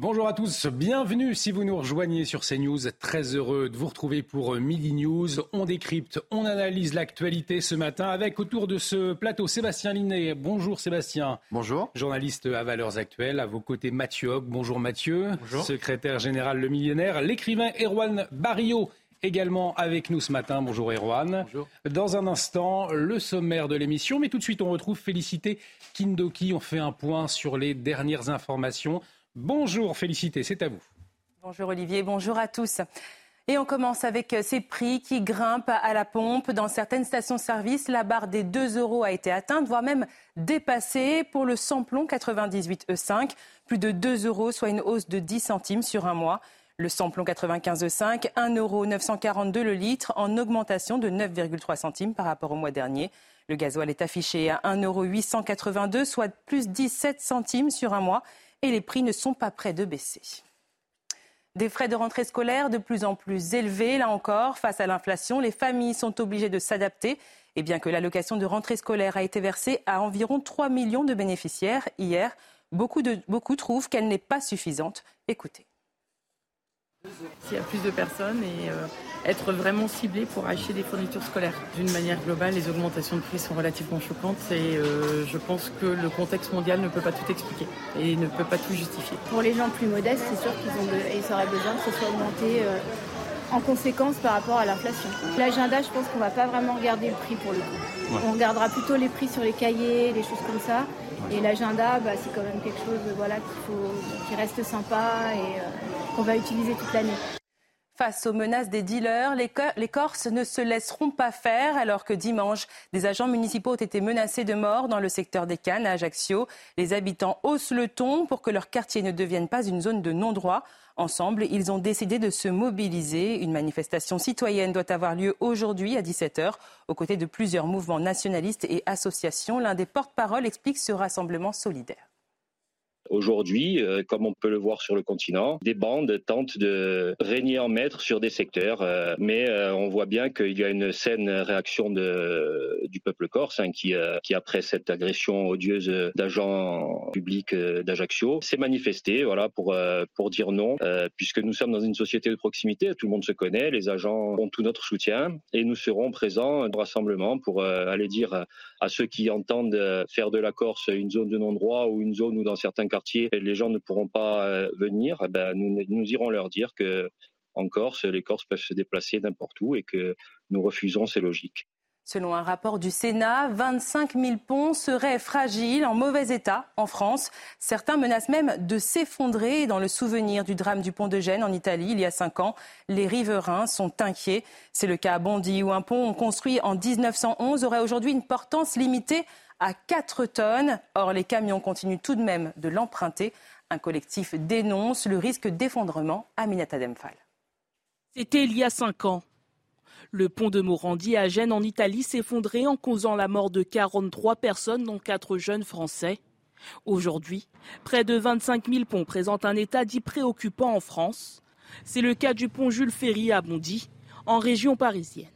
Bonjour à tous, bienvenue si vous nous rejoignez sur CNews. Très heureux de vous retrouver pour Midi News. On décrypte, on analyse l'actualité ce matin avec autour de ce plateau Sébastien Linet. Bonjour Sébastien. Bonjour. Journaliste à Valeurs Actuelles. À vos côtés Mathieu Hoc. Bonjour Mathieu. Bonjour. Secrétaire général Le Millionnaire. L'écrivain Erwan Barrio également avec nous ce matin. Bonjour Erwan. Bonjour. Dans un instant, le sommaire de l'émission. Mais tout de suite, on retrouve Félicité Kindoki. On fait un point sur les dernières informations. Bonjour Félicité, c'est à vous. Bonjour Olivier, bonjour à tous. Et on commence avec ces prix qui grimpent à la pompe. Dans certaines stations-service, la barre des 2 euros a été atteinte, voire même dépassée pour le samplon 98 E5. Plus de 2 euros, soit une hausse de 10 centimes sur un mois. Le samplon 95 E5, 1 euros 942 le litre, en augmentation de 9,3 centimes par rapport au mois dernier. Le gasoil est affiché à 1 euro 882, soit plus 17 centimes sur un mois et les prix ne sont pas prêts de baisser. Des frais de rentrée scolaire de plus en plus élevés, là encore, face à l'inflation, les familles sont obligées de s'adapter. Et bien que l'allocation de rentrée scolaire a été versée à environ 3 millions de bénéficiaires hier, beaucoup, de, beaucoup trouvent qu'elle n'est pas suffisante. Écoutez. S'il y a plus de personnes et euh, être vraiment ciblé pour acheter des fournitures scolaires. D'une manière globale, les augmentations de prix sont relativement choquantes et euh, je pense que le contexte mondial ne peut pas tout expliquer et ne peut pas tout justifier. Pour les gens plus modestes, c'est sûr qu'ils ont auraient besoin que ce soit augmenté euh, en conséquence par rapport à l'inflation. L'agenda, je pense qu'on va pas vraiment regarder le prix pour le coup. On regardera plutôt les prix sur les cahiers, les choses comme ça. Et l'agenda, bah, c'est quand même quelque chose voilà, qui reste sympa et qu'on va utiliser toute l'année. Face aux menaces des dealers, les, Corses ne se laisseront pas faire alors que dimanche, des agents municipaux ont été menacés de mort dans le secteur des Cannes à Ajaccio. Les habitants haussent le ton pour que leur quartier ne devienne pas une zone de non-droit. Ensemble, ils ont décidé de se mobiliser. Une manifestation citoyenne doit avoir lieu aujourd'hui à 17h aux côtés de plusieurs mouvements nationalistes et associations. L'un des porte-paroles explique ce rassemblement solidaire. Aujourd'hui, euh, comme on peut le voir sur le continent, des bandes tentent de régner en maître sur des secteurs, euh, mais euh, on voit bien qu'il y a une saine réaction du peuple corse hein, qui, qui, après cette agression odieuse d'agents publics d'Ajaccio, s'est manifesté voilà, pour, pour dire non, puisque nous sommes dans une société de proximité, tout le monde se connaît, les agents ont tout notre soutien et nous serons présents au rassemblement pour aller dire à ceux qui entendent faire de la Corse une zone de non-droit ou une zone où dans certains cas les gens ne pourront pas euh, venir, eh ben, nous, irons leur dire que en Corse, les Corses peuvent se déplacer n'importe où et que nous refusons ces logiques. Selon un rapport du Sénat, 25 000 ponts seraient fragiles, en mauvais état en France. Certains menacent même de s'effondrer. Dans le souvenir du drame du pont de Gênes en Italie, il y a cinq ans, les riverains sont inquiets. C'est le cas à Bondy, où un pont construit en 1911 aurait aujourd'hui une portance limitée à 4 tonnes. Or, les camions continuent tout de même de l'emprunter. Un collectif dénonce le risque d'effondrement à Demphal. C'était il y a 5 ans. Le pont de Morandi à Gênes en Italie s'effondrait en causant la mort de 43 personnes, dont 4 jeunes Français. Aujourd'hui, près de 25 000 ponts présentent un état dit préoccupant en France. C'est le cas du pont Jules Ferry à Bondy, en région parisienne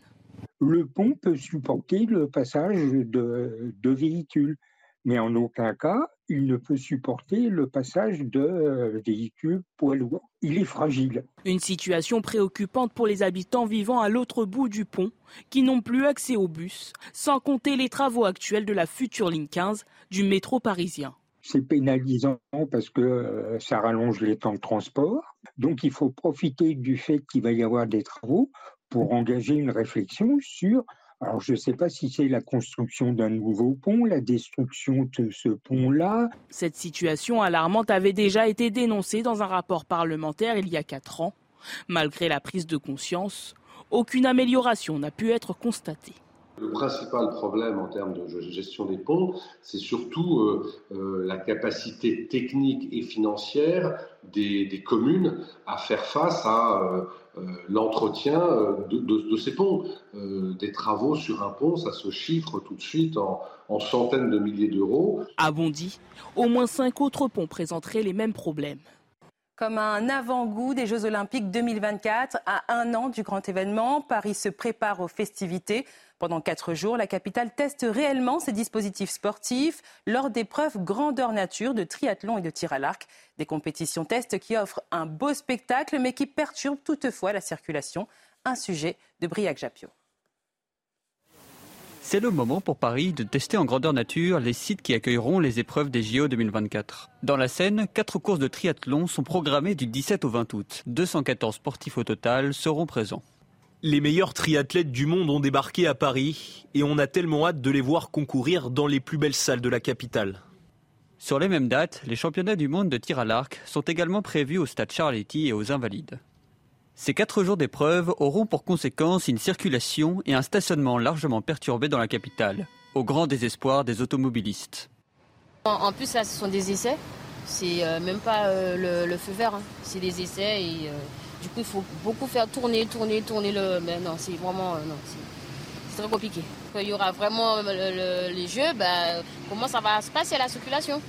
le pont peut supporter le passage de, véhicules, mais en aucun cas il ne peut supporter le passage de euh, véhicules poids lourds. Il est fragile. Une situation préoccupante pour les habitants vivant à l'autre bout du pont, qui n'ont plus accès aux bus, sans compter les travaux actuels de la future ligne 15 du métro parisien. C'est pénalisant parce que euh, ça rallonge les temps de transport. Donc il faut profiter du fait qu'il va y avoir des travaux pour engager une réflexion sur, alors je ne sais pas si c'est la construction d'un nouveau pont, la destruction de ce pont-là. Cette situation alarmante avait déjà été dénoncée dans un rapport parlementaire il y a quatre ans. Malgré la prise de conscience, aucune amélioration n'a pu être constatée. Le principal problème en termes de gestion des ponts, c'est surtout euh, euh, la capacité technique et financière des, communes à faire face à euh, l'entretien de, ces ponts. des travaux sur un pont, ça se chiffre tout de suite en, en centaines de milliers d'euros. À Bondy, au moins cinq autres ponts présenteraient les mêmes problèmes comme un avant-goût des Jeux Olympiques 2024 à un an du grand événement. Paris se prépare aux festivités. Pendant quatre jours, la capitale teste réellement ses dispositifs sportifs lors d'épreuves grandeur nature de triathlon et de tir à l'arc. Des compétitions tests qui offrent un beau spectacle mais qui perturbent toutefois la circulation. Un sujet de Briac Japio. C'est le moment pour Paris de tester en grandeur nature les sites qui accueilleront les épreuves des JO 2024. Dans la Seine, quatre courses de triathlon sont programmées du 17 au 20 août. 214 sportifs au total seront présents. Les meilleurs triathlètes du monde ont débarqué à Paris et on a tellement hâte de les voir concourir dans les plus belles salles de la capitale. Sur les mêmes dates, les championnats du monde de tir à l'arc sont également prévus au stade Charletti et aux Invalides. Ces quatre jours d'épreuve auront pour conséquence une circulation et un stationnement largement perturbés dans la capitale, au grand désespoir des automobilistes. En plus, là, ce sont des essais. C'est euh, même pas euh, le, feu vert, hein. c'est des essais et euh, du coup, il faut beaucoup faire tourner, tourner, tourner le. Mais non, c'est vraiment non, c'est très compliqué. Il y aura vraiment les jeux, ben, comment ça va se passer la circulation?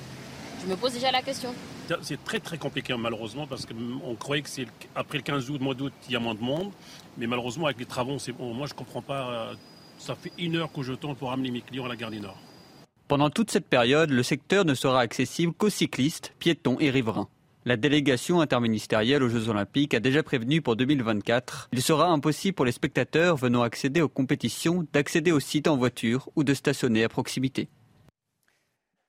Je me pose déjà la question. C'est très très compliqué malheureusement parce qu'on croyait que c'est après le 15 août, mois d'août, il y a moins de monde. Mais malheureusement avec les travaux, moi je comprends pas. Euh, ça fait une heure que je tourne pour amener mes clients à la gare du Nord. Pendant toute cette période, le secteur ne sera accessible qu'aux cyclistes, piétons et riverains. La délégation interministérielle aux Jeux Olympiques a déjà prévenu pour 2024. Il sera impossible pour les spectateurs venant accéder aux compétitions d'accéder au site en voiture ou de stationner à proximité.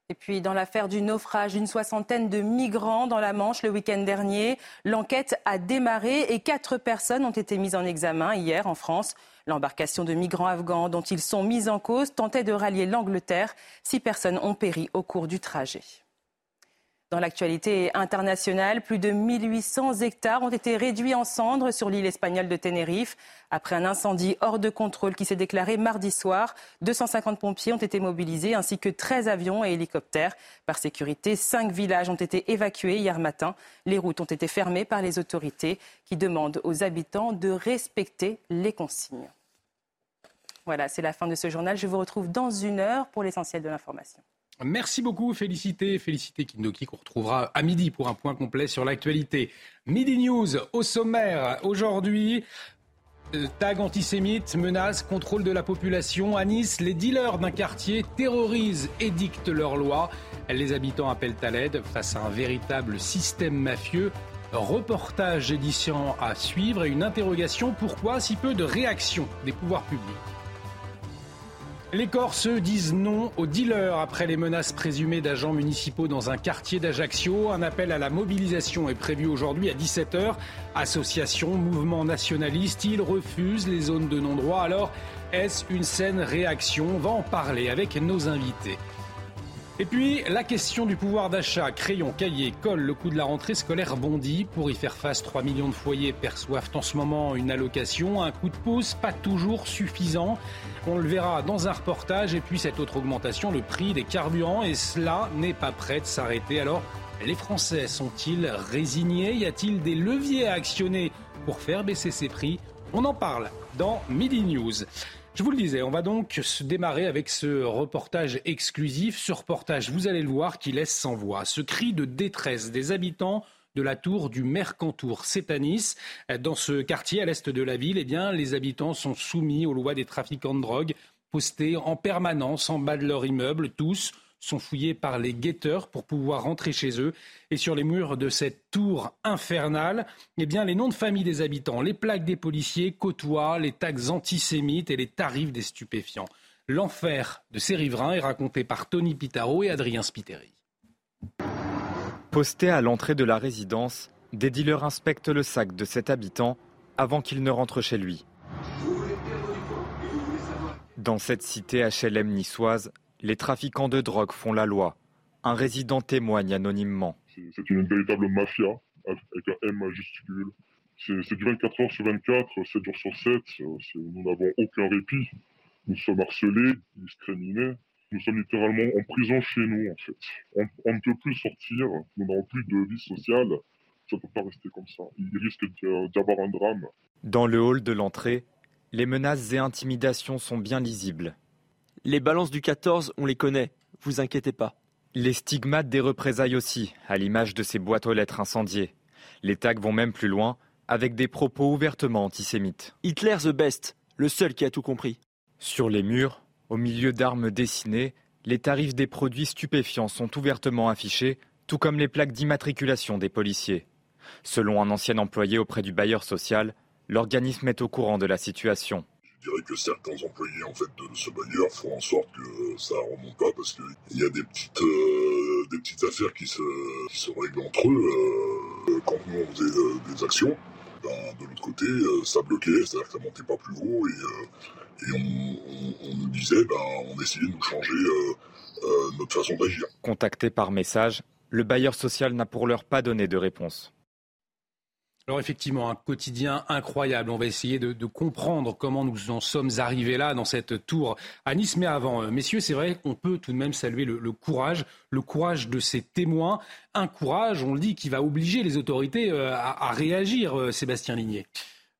Et puis, dans l'affaire du naufrage d'une soixantaine de migrants dans la Manche le week-end dernier, l'enquête a démarré et quatre personnes ont été mises en examen hier en France. L'embarcation de migrants afghans dont ils sont mis en cause tentait de rallier l'Angleterre. Six personnes ont péri au cours du trajet. Dans l'actualité internationale, plus de 1800 hectares ont été réduits en cendres sur l'île espagnole de Tenerife. Après un incendie hors de contrôle qui s'est déclaré mardi soir, 250 pompiers ont été mobilisés ainsi que 13 avions et hélicoptères. Par sécurité, cinq villages ont été évacués hier matin. Les routes ont été fermées par les autorités qui demandent aux habitants de respecter les consignes. Voilà, c'est la fin de ce journal. Je vous retrouve dans une heure pour l'essentiel de l'information. Merci beaucoup, Félicité. Félicité Kindoki qu'on retrouvera à midi pour un point complet sur l'actualité. Midi News au sommaire aujourd'hui. Euh, tag antisémite, menace, contrôle de la population. À Nice, les dealers d'un quartier terrorisent et dictent leurs lois. Les habitants appellent à l'aide face à un véritable système mafieux. Reportage édition à suivre et une interrogation pourquoi si peu de réactions des pouvoirs publics? Les Corses disent non aux dealers après les menaces présumées d'agents municipaux dans un quartier d'Ajaccio. Un appel à la mobilisation est prévu aujourd'hui à 17h. Association, mouvement nationaliste, ils refusent les zones de non-droit. Alors, est-ce une saine réaction? On va en parler avec nos invités. Et puis, la question du pouvoir d'achat, crayon, cahier, colle, le coût de la rentrée scolaire bondit. Pour y faire face, 3 millions de foyers perçoivent en ce moment une allocation, un coup de pouce, pas toujours suffisant. On le verra dans un reportage. Et puis, cette autre augmentation, le prix des carburants, et cela n'est pas prêt de s'arrêter. Alors, les Français sont-ils résignés? Y a-t-il des leviers à actionner pour faire baisser ces prix? On en parle dans Midi News. Je vous le disais, on va donc se démarrer avec ce reportage exclusif. Ce reportage, vous allez le voir, qui laisse sans voix. Ce cri de détresse des habitants de la tour du Mercantour. C'est à Nice. Dans ce quartier à l'est de la ville, eh bien, les habitants sont soumis aux lois des trafiquants de drogue, postés en permanence en bas de leur immeuble, tous sont fouillés par les guetteurs pour pouvoir rentrer chez eux. Et sur les murs de cette tour infernale, eh bien, les noms de famille des habitants, les plaques des policiers côtoient les tags antisémites et les tarifs des stupéfiants. L'enfer de ces riverains est raconté par Tony Pitaro et Adrien Spiteri. Posté à l'entrée de la résidence, des dealers inspectent le sac de cet habitant avant qu'il ne rentre chez lui. Dans cette cité HLM niçoise, les trafiquants de drogue font la loi. Un résident témoigne anonymement. C'est une véritable mafia avec un M majuscule. C'est du 24 heures sur 24, 7 jours sur 7. Nous n'avons aucun répit. Nous sommes harcelés, discriminés. Nous sommes littéralement en prison chez nous, en fait. On, ne peut plus sortir. Nous n'avons plus de vie sociale. Ça ne peut pas rester comme ça. Il risque d'y avoir un drame. Dans le hall de l'entrée, les menaces et intimidations sont bien lisibles. Les balances du 14, on les connaît, vous inquiétez pas. Les stigmates des représailles aussi, à l'image de ces boîtes aux lettres incendiées. Les tags vont même plus loin, avec des propos ouvertement antisémites. Hitler the best, le seul qui a tout compris. Sur les murs, au milieu d'armes dessinées, les tarifs des produits stupéfiants sont ouvertement affichés, tout comme les plaques d'immatriculation des policiers. Selon un ancien employé auprès du bailleur social, l'organisme est au courant de la situation. Je dirais que certains employés de ce bailleur font en sorte que ça remonte pas parce qu'il y a des petites euh, des petites affaires qui se, règlent entre eux euh, quand nous on faisait euh, des actions. Ben, de l'autre côté, ça bloquait, c'est-à-dire que ça montait pas plus haut et, on, on, nous disait, ben, on essayait de nous changer notre façon d'agir. Contacté par message, le bailleur social n'a pour l'heure pas donné de réponse. Alors effectivement, un quotidien incroyable. On va essayer de, comprendre comment nous en sommes arrivés là, dans cette tour à Nice. Mais avant, euh, messieurs, c'est vrai qu'on peut tout de même saluer le, courage, le courage de ces témoins. Un courage, on le dit, qui va obliger les autorités euh, à, réagir, euh, Sébastien Ligné.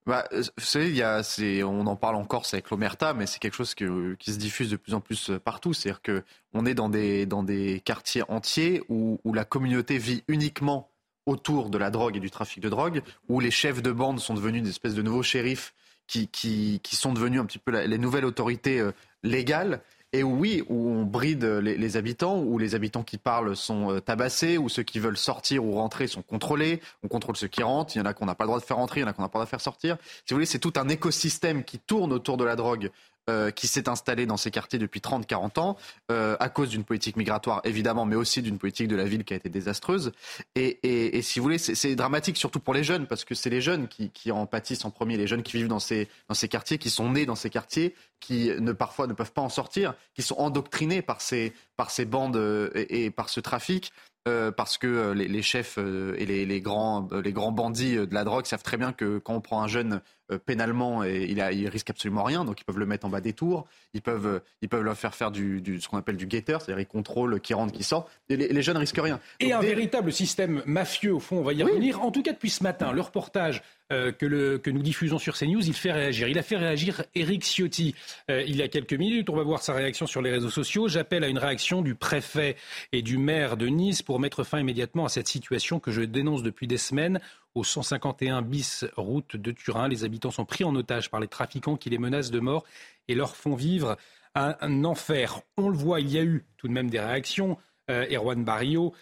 Bah, vous savez, il y a, on en parle encore, c'est avec l'Omerta, mais c'est quelque chose qui se diffuse de plus en plus partout. C'est-à-dire qu'on est dans des, quartiers entiers où, où la communauté vit uniquement autour de la drogue et du trafic de drogue, où les chefs de bande sont devenus des espèces de nouveaux shérifs qui, qui, qui sont devenus un petit peu les nouvelles autorités euh, légales et oui, où on bride les, habitants, où les habitants qui parlent sont euh, tabassés, où ceux qui veulent sortir ou rentrer sont contrôlés, on contrôle ceux qui rentrent, il y en a qu'on n'a pas le droit de faire rentrer, il y en a qu'on n'a pas le droit de faire sortir. Si vous voulez, c'est tout un écosystème qui tourne autour de la drogue euh, qui s'est installé dans ces quartiers depuis 30-40 ans, euh, à cause d'une politique migratoire évidemment, mais aussi d'une politique de la ville qui a été désastreuse. Et, et, et si vous voulez, c'est dramatique surtout pour les jeunes, parce que c'est les jeunes qui, qui, en pâtissent en premier, les jeunes qui vivent dans ces, dans ces quartiers, qui sont nés dans ces quartiers, qui ne, parfois ne peuvent pas en sortir, qui sont endoctrinés par ces, par ces bandes euh, et, et par ce trafic. Euh, parce que euh, les, les chefs euh, et les, les, grands, les grands bandits de la drogue savent très bien que quand on prend un jeune pénalement, et il, a, il risque absolument rien, donc ils peuvent le mettre en bas des tours, ils peuvent, ils peuvent leur faire faire du, du ce qu'on appelle du gator, c'est-à-dire ils contrôlent qui rentre, qui sort, et les, les jeunes risquent rien. et un véritable système mafieux, au fond, on va y revenir. En tout cas, depuis ce matin, le reportage euh, que, le, que, nous diffusons sur CNews, il fait réagir. Il a fait réagir Eric Ciotti euh, il y a quelques minutes. On va voir sa réaction sur les réseaux sociaux. J'appelle à une réaction du préfet et du maire de Nice pour mettre fin immédiatement à cette situation que je dénonce depuis des semaines. Au 151 bis route de Turin, les habitants sont pris en otage par les trafiquants qui les menacent de mort et leur font vivre un, enfer. On le voit, il y a eu tout de même des réactions. Euh, Erwan Barrio,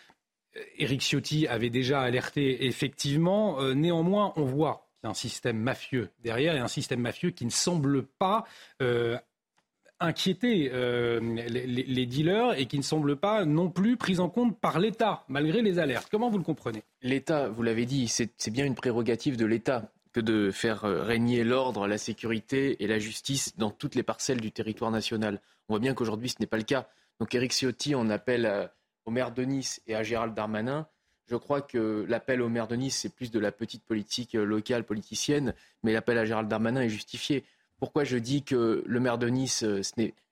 Éric Ciotti avait déjà alerté effectivement. Euh, néanmoins, on voit qu'il y a un système mafieux derrière et un système mafieux qui ne semble pas euh, inquiéter euh, les, dealers et qui ne semble pas non plus pris en compte par l'État, malgré les alertes. Comment vous le comprenez? L'État, vous l'avez dit, c'est bien une prérogative de l'État que de faire régner l'ordre, la sécurité et la justice dans toutes les parcelles du territoire national. On voit bien qu'aujourd'hui, ce n'est pas le cas. Donc Éric Ciotti on appelle au maire de Nice et à Gérald Darmanin. Je crois que l'appel au maire de Nice, c'est plus de la petite politique euh, locale, politicienne, mais l'appel à Gérald Darmanin est justifié. Pourquoi je dis que le maire de Nice, euh,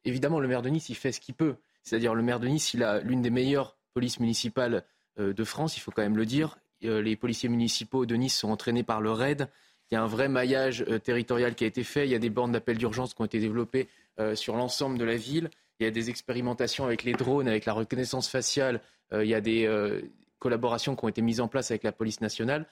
évidemment le maire de Nice, il fait ce qu'il peut. C'est-à-dire le maire de Nice, il a l'une des meilleures polices municipales euh, de France, il faut quand même le dire. Les policiers municipaux de Nice sont entraînés par le RAID. Il y a un vrai maillage territorial qui a été fait. Il y a des bornes d'appel d'urgence qui ont été développées sur l'ensemble de la ville. Il y a des expérimentations avec les drones, avec la reconnaissance faciale. Euh, il y a des euh, collaborations qui ont été mises en place avec la police nationale.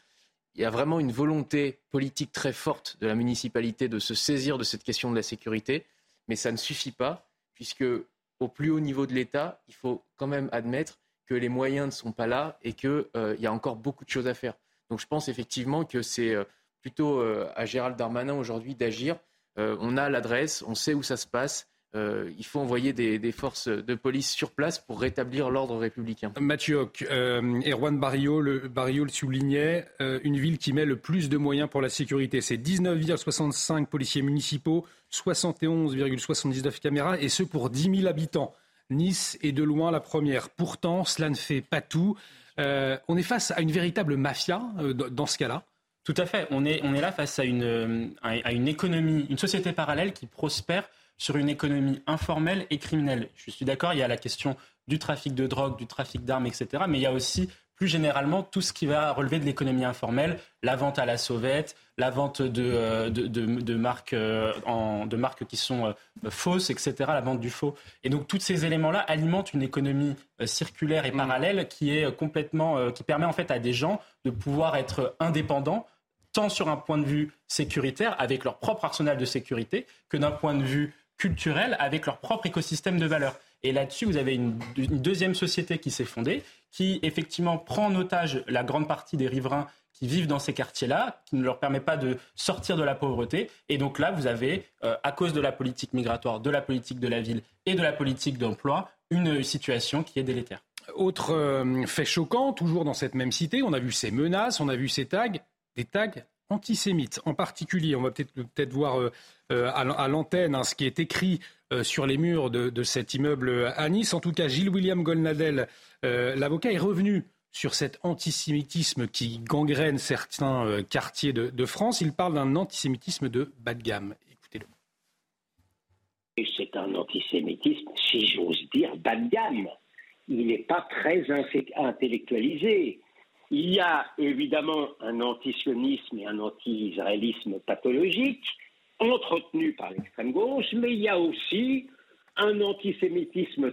Il y a vraiment une volonté politique très forte de la municipalité de se saisir de cette question de la sécurité, mais ça ne suffit pas, puisque au plus haut niveau de l'État, il faut quand même admettre que les moyens ne sont pas là et qu'il euh, y a encore beaucoup de choses à faire. Donc je pense effectivement que c'est plutôt à Gérald Darmanin aujourd'hui d'agir. on a l'adresse, on sait où ça se passe. Euh, il faut envoyer des, forces de police sur place pour rétablir l'ordre républicain. Mathieu Hoc, euh, Erwan Barrio le, le soulignait, euh, une ville qui met le plus de moyens pour la sécurité. C'est 19,65 policiers municipaux, 71,79 caméras, et ce pour 10 000 habitants. Nice est de loin la première. Pourtant, cela ne fait pas tout. on est face à une véritable mafia dans ce cas-là. Tout à fait. On est, on est là face à une, à une économie, une société parallèle qui prospère sur une économie informelle et criminelle. Je suis d'accord, il y a la question du trafic de drogue, du trafic d'armes, etc. Mais il y a aussi plus généralement tout ce qui va relever de l'économie informelle, la vente à la sauvette, la vente de, euh, de, marques, euh, en, de marques qui sont euh, fausses, etc., la vente du faux. Et donc tous ces éléments-là alimentent une économie circulaire et mmh. parallèle qui est complètement, qui permet en fait à des gens de pouvoir être indépendants tant sur un point de vue sécuritaire, avec leur propre arsenal de sécurité, que d'un point de vue culturels avec leur propre écosystème de valeurs. Et là-dessus, vous avez une, deuxième société qui s'est fondée, qui effectivement prend en otage la grande partie des riverains qui vivent dans ces quartiers-là, qui ne leur permet pas de sortir de la pauvreté. Et donc là, vous avez, euh, à cause de la politique migratoire, de la politique de la ville et de la politique d'emploi, une situation qui est délétère. Autre euh, fait choquant, toujours dans cette même cité, on a vu ces menaces, on a vu ces tags, des tags antisémites en particulier. On va peut-être voir euh, à l'antenne hein, ce qui est écrit sur les murs de, cet immeuble à Nice. En tout cas, Gilles William Golnadel, l'avocat, est revenu sur cet antisémitisme qui gangrène certains euh, quartiers de, France. Il parle d'un antisémitisme de bas de gamme. Écoutez-le. C'est un antisémitisme, si j'ose dire, bas de gamme. Il n'est pas très intellectualisé. Il y a évidemment un antisionisme et un anti-israélisme pathologique entretenu par l'extrême gauche, mais il y a aussi un antisémitisme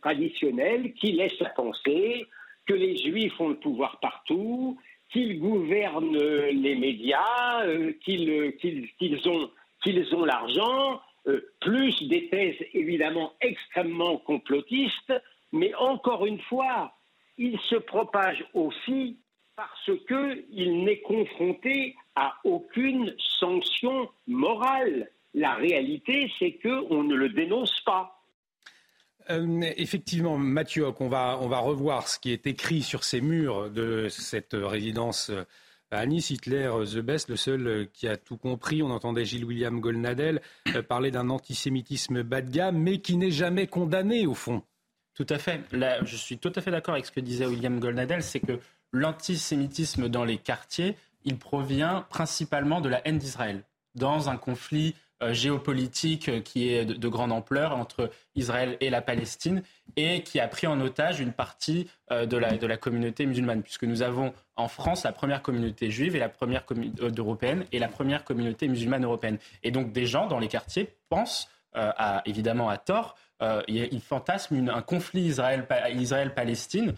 traditionnel qui laisse penser que les Juifs ont le pouvoir partout, qu'ils gouvernent les médias, euh, qu'ils ont, ont l'argent, euh, plus des thèses évidemment extrêmement complotistes, mais encore une fois, il se propage aussi parce qu'il n'est confronté à aucune sanction morale. La réalité, c'est qu'on ne le dénonce pas. Euh, effectivement, Mathieu, on va, revoir ce qui est écrit sur ces murs de cette résidence euh, à Nice. Hitler, euh, The Best, le seul qui a tout compris. On entendait Gilles William Golnadel parler d'un antisémitisme bas de gamme, mais qui n'est jamais condamné au fond. Tout à fait. Je suis tout à fait d'accord avec ce que disait William Golnadel, c'est que l'antisémitisme dans les quartiers, il provient principalement de la haine d'Israël. Dans un conflit euh, géopolitique euh, qui est de, grande ampleur entre Israël et la Palestine et qui a pris en otage une partie euh, de, la, communauté musulmane, puisque nous avons en France la première communauté juive et la première européenne et la première communauté musulmane européenne. Et donc des gens dans les quartiers pensent, évidemment à tort, ils fantasment un conflit Israël-Palestine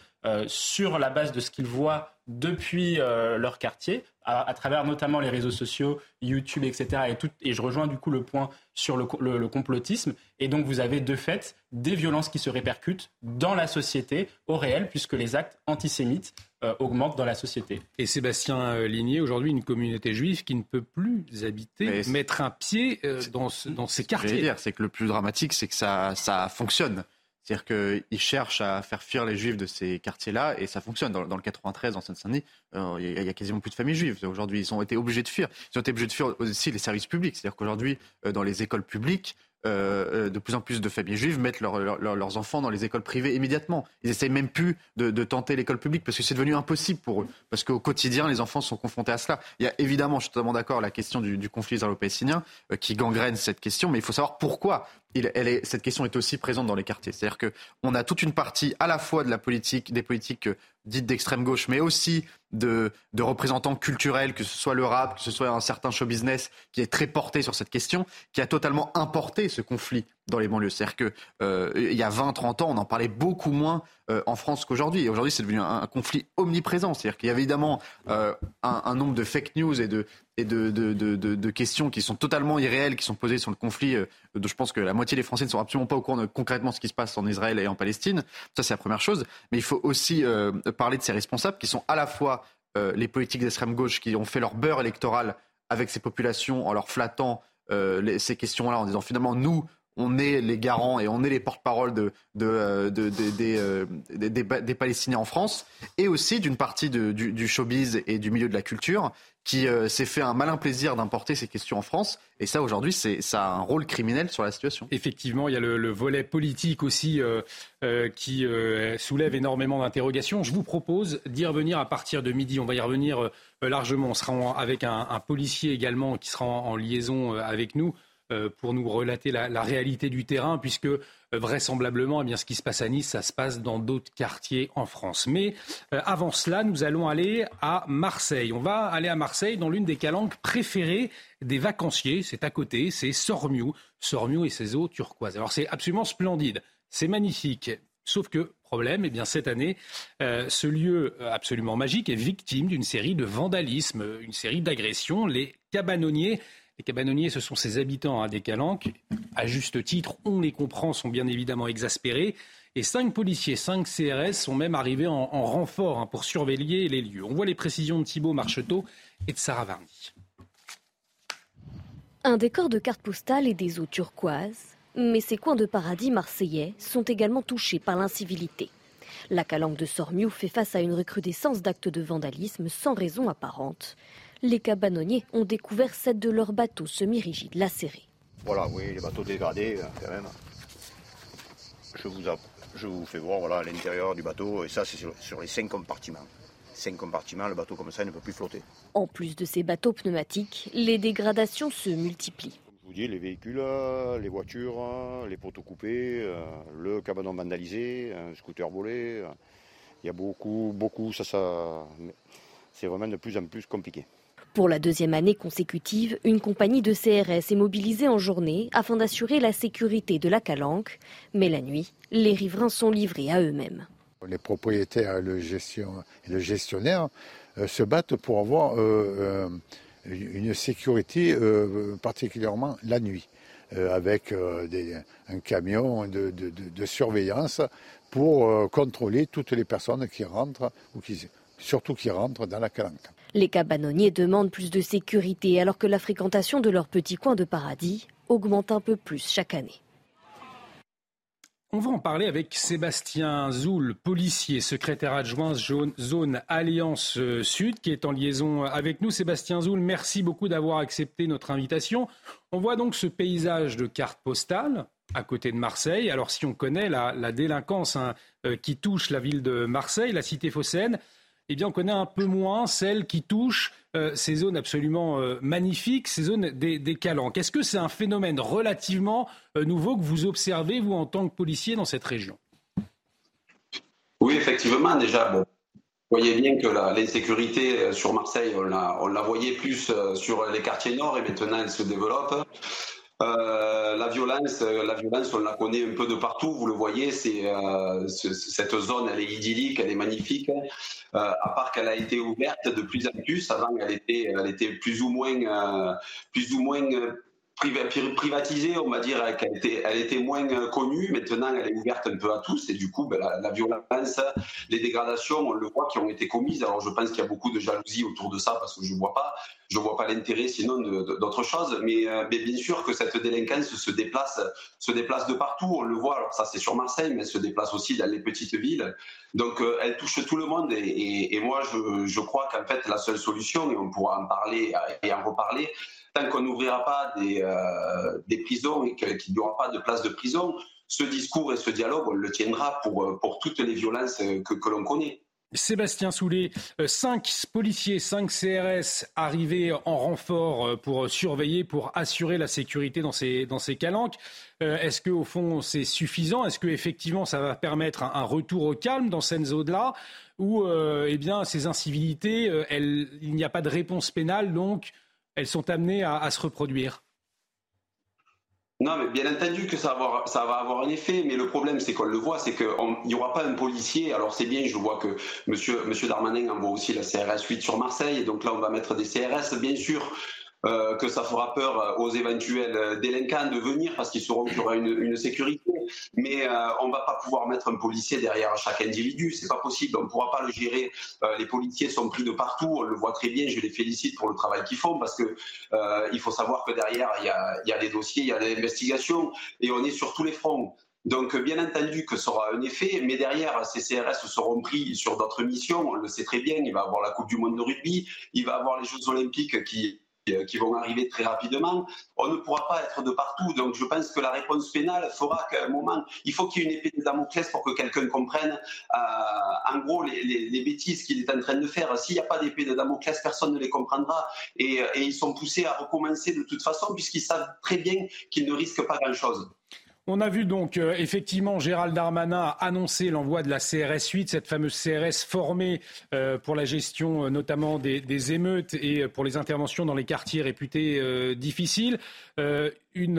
sur la base de ce qu'ils voient depuis leur quartier, à, travers notamment les réseaux sociaux, YouTube, etc. Et, tout, et je rejoins du coup le point sur le, complotisme. Et donc vous avez de fait des violences qui se répercutent dans la société au réel, puisque les actes antisémites euh, augmentent dans la société. Et Sébastien euh, Ligné, aujourd'hui, une communauté juive qui ne peut plus habiter, mettre un pied euh, dans, dans ces quartiers. C'est que le plus dramatique, c'est que ça, ça fonctionne. C'est-à-dire qu'ils cherchent à faire fuir les juifs de ces quartiers-là et ça fonctionne. Dans, le 93, en Seine-Saint-Denis, euh, il y, a quasiment plus de familles juives. Aujourd'hui, ils ont été obligés de fuir. Ils ont été obligés de fuir aussi les services publics. C'est-à-dire qu'aujourd'hui, euh, dans les écoles publiques, euh, de plus en plus de familles juives mettent leurs enfants dans les écoles privées immédiatement. Ils essayent même plus de, tenter l'école publique parce que c'est devenu impossible pour eux. Parce qu'au quotidien, les enfants sont confrontés à cela. Il y a évidemment, je suis totalement d'accord, la question du, conflit israélo-palestinien qui gangrène cette question, mais il faut savoir pourquoi elle est, cette question est aussi présente dans les quartiers. C'est-à-dire qu'on a toute une partie à la fois de la politique, des politiques dites d'extrême gauche, mais aussi de, représentants culturels, que ce soit le rap, que ce soit un certain show business qui est très porté sur cette question, qui a totalement importé ce conflit dans les banlieues. C'est-à-dire qu'il euh, y a 20-30 ans, on en parlait beaucoup moins euh, en France qu'aujourd'hui. Et aujourd'hui, c'est devenu un, conflit omniprésent. C'est-à-dire qu'il y a évidemment euh, un, nombre de fake news et, de, questions qui sont totalement irréelles, qui sont posées sur le conflit, dont je pense que la moitié des Français ne sont absolument pas au courant de concrètement ce qui se passe en Israël et en Palestine. Ça, c'est la première chose. Mais il faut aussi parler de ces responsables qui sont à la fois les politiques d'extrême gauche qui ont fait leur beurre électoral avec ces populations en leur flattant ces questions-là en disant finalement nous on est les garants et on est les porte-parole de, euh, euh, des, Palestiniens en France, et aussi d'une partie du, showbiz et du milieu de la culture qui euh, s'est fait un malin plaisir d'importer ces questions en France. Et ça, aujourd'hui, ça a un rôle criminel sur la situation. Effectivement, il y a le, volet politique aussi qui soulève énormément d'interrogations. Je vous propose d'y revenir à partir de midi. On va y revenir largement. On sera avec un, policier également qui sera en liaison avec nous. Euh, pour nous relater la, réalité du terrain, puisque euh, vraisemblablement, eh bien, ce qui se passe à Nice, ça se passe dans d'autres quartiers en France. Mais euh, avant cela, nous allons aller à Marseille. On va aller à Marseille dans l'une des calanques préférées des vacanciers. C'est à côté, c'est Sormiou. Sormiou et ses eaux turquoises. Alors c'est absolument splendide, c'est magnifique. Sauf que, problème, eh bien, cette année, ce lieu absolument magique est victime d'une série de vandalismes, une série d'agressions. Les cabanonniers les cabanonniers, ce sont ces habitants à des calanques. À juste titre, on les comprend, sont bien évidemment exaspérés. Et cinq policiers, cinq CRS sont même arrivés en, renfort hein, pour surveiller les lieux. On voit les précisions de Thibault Marcheteau et de Sarah Varny. Un décor de cartes postales et des eaux turquoises. Mais ces coins de paradis marseillais sont également touchés par l'incivilité. La calanque de Sormiou fait face à une recrudescence d'actes de vandalisme sans raison apparente les cabanonniers ont découvert sept de leurs bateaux semi-rigides lacérés. Voilà, oui, les bateaux dégradés, euh, quand même. Je vous, je vous fais voir voilà, l'intérieur du bateau, et ça, c'est sur, les cinq compartiments. Cinq compartiments, le bateau comme ça ne peut plus flotter. En plus de ces bateaux pneumatiques, les dégradations se multiplient. je vous dis, les véhicules, euh, les voitures, euh, les poteaux coupés, le cabanon vandalisé, un scooter volé. Il y a beaucoup, beaucoup, ça, ça. C'est vraiment de plus en plus compliqué. Pour la deuxième année consécutive, une compagnie de CRS est mobilisée en journée afin d'assurer la sécurité de la calanque. Mais la nuit, les riverains sont livrés à eux-mêmes. Les propriétaires et le, gestionnaire euh, se battent pour avoir euh, euh, une sécurité particulièrement la nuit, avec un camion de, de, surveillance pour contrôler toutes les personnes qui rentrent ou qui, surtout qui rentrent dans la calanque. Les cabanonniers demandent plus de sécurité alors que la fréquentation de leur petit coin de paradis augmente un peu plus chaque année. On va en parler avec Sébastien Zoul, policier, secrétaire adjoint zone Alliance Sud, qui est en liaison avec nous. Sébastien Zoul, merci beaucoup d'avoir accepté notre invitation. On voit donc ce paysage de cartes postales à côté de Marseille. Alors si on connaît la, délinquance hein, euh, qui touche la ville de Marseille, la cité phocéenne, eh bien, on connaît un peu moins celles qui touchent euh, ces zones absolument euh, magnifiques, ces zones des, calanques. Est-ce que c'est un phénomène relativement euh, nouveau que vous observez, vous, en tant que policier, dans cette région? Oui, effectivement, déjà. Vous voyez bien que l'insécurité sur Marseille, on la voyait plus sur les quartiers nord et maintenant elle se développe. Euh, la violence, euh, la violence, on la connaît un peu de partout. Vous le voyez, c'est euh, cette zone, elle est idyllique, elle est magnifique. à part qu'elle a été ouverte de plus en plus. Avant, elle était, elle était plus ou moins, plus ou moins privatisée, on va dire qu'elle était, elle était moins connue. Maintenant, elle est ouverte un peu à tous. Et du coup, ben, la, violence, les dégradations, on le voit, qui ont été commises. Alors, je pense qu'il y a beaucoup de jalousie autour de ça parce que je ne vois pas. Pas l'intérêt sinon d'autre chose. Mais, euh, mais, bien sûr que cette délinquance se déplace, se déplace de partout. On le voit. Alors, ça, c'est sur Marseille, mais elle se déplace aussi dans les petites villes. Donc, euh, elle touche tout le monde. Et, moi, je crois qu'en fait, la seule solution, et on pourra en parler et en reparler, qu'on n'ouvrira pas des, euh, des, prisons et qu'il n'y aura pas de place de prison, ce discours et ce dialogue, on le tiendra pour, euh, pour toutes les violences que, que l'on connaît. Sébastien Soulet, euh, cinq policiers, cinq CRS arrivés en renfort pour surveiller, pour assurer la sécurité dans ces, dans ces calanques. Est-ce qu'au fond c'est suffisant? Est-ce qu'effectivement ça va permettre un, retour au calme dans cette zone-là? Ou eh bien ces incivilités, il n'y a pas de réponse pénale, donc elles sont amenées à, se reproduire non, mais bien entendu que ça va avoir, un effet, mais le problème, c'est qu'on le voit, c'est qu'il n'y aura pas un policier. Alors c'est bien, je vois que monsieur, monsieur Darmanin envoie aussi la CRS 8 sur Marseille, donc là on va mettre des CRS, bien sûr. Euh, que ça fera peur aux éventuels délinquants de venir parce qu'ils sauront qu'il y aura une, sécurité. Mais euh, on ne va pas pouvoir mettre un policier derrière chaque individu, c'est pas possible. On ne pourra pas le gérer. Euh, les policiers sont pris de partout, on le voit très bien. Je les félicite pour le travail qu'ils font parce que il faut savoir que derrière il y a, y a des dossiers, il y a des investigations et on est sur tous les fronts. Donc, bien entendu que ça aura un effet, mais derrière, ces CRS seront pris sur d'autres missions. On le sait très bien. Il va avoir la Coupe du Monde de rugby, il va avoir les Jeux Olympiques qui euh, qui vont arriver très rapidement, on ne pourra pas être de partout. Donc je pense que la réponse pénale fera qu'à un moment, il faut qu'il y ait une épée de Damoclès pour que quelqu'un comprenne euh, en gros les, bêtises qu'il est en train de faire. S'il n'y a pas d'épée de Damoclès, personne ne les comprendra et, et ils sont poussés à recommencer de toute façon puisqu'ils savent très bien qu'ils ne risquent pas grand-chose. On a vu donc euh, effectivement Gérald Darmanin annoncer l'envoi de la CRS 8, cette fameuse CRS formée euh, pour la gestion euh, notamment des, émeutes et pour les interventions dans les quartiers réputés difficiles. Une,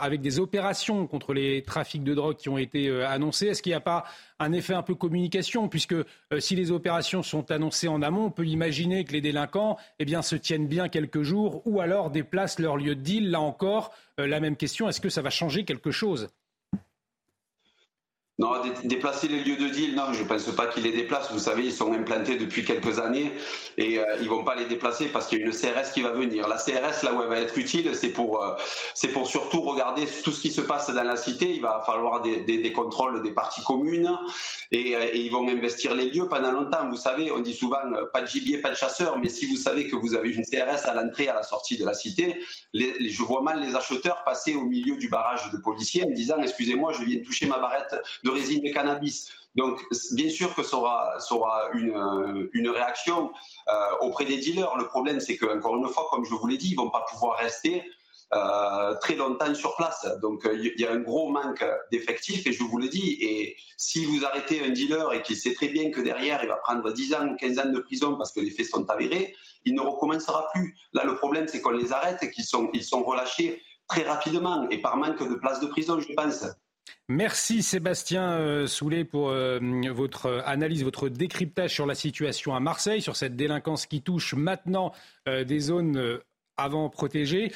avec des opérations contre les trafics de drogue qui ont été annoncées. Est-ce qu'il n'y a pas un effet un peu communication, puisque si les opérations sont annoncées en amont, on peut imaginer que les délinquants eh bien, se tiennent bien quelques jours ou alors déplacent leur lieu de deal. Là encore, la même question, est-ce que ça va changer quelque chose? Non, déplacer les lieux de deal, non, je ne pense pas qu'ils les déplacent. Vous savez, ils sont implantés depuis quelques années et euh, ils ne vont pas les déplacer parce qu'il y a une CRS qui va venir. La CRS, là où elle va être utile, c'est pour, euh, pour surtout regarder tout ce qui se passe dans la cité. Il va falloir des, contrôles des parties communes et, euh, et, ils vont investir les lieux pendant longtemps. Vous savez, on dit souvent pas de gibier, pas de chasseur, mais si vous savez que vous avez une CRS à l'entrée, à la sortie de la cité, je vois mal les acheteurs passer au milieu du barrage de policiers en disant excusez-moi, je viens toucher ma barrette de résine de cannabis. Donc, bien sûr que ça aura, une, réaction euh, auprès des dealers. Le problème, c'est qu'encore une fois, comme je vous l'ai dit, ils vont pas pouvoir rester euh, très longtemps sur place. Donc, il y a un gros manque d'effectifs, et je vous le dis. Et si vous arrêtez un dealer et qu'il sait très bien que derrière, il va prendre 10 ans, 15 ans de prison parce que les faits sont avérés, il ne recommencera plus. Là, le problème, c'est qu'on les arrête et qu'ils sont, sont relâchés très rapidement et par manque de place de prison, je pense. Merci Sébastien euh, Soulet pour euh, votre analyse, votre décryptage sur la situation à Marseille, sur cette délinquance qui touche maintenant euh, des zones avant protégées.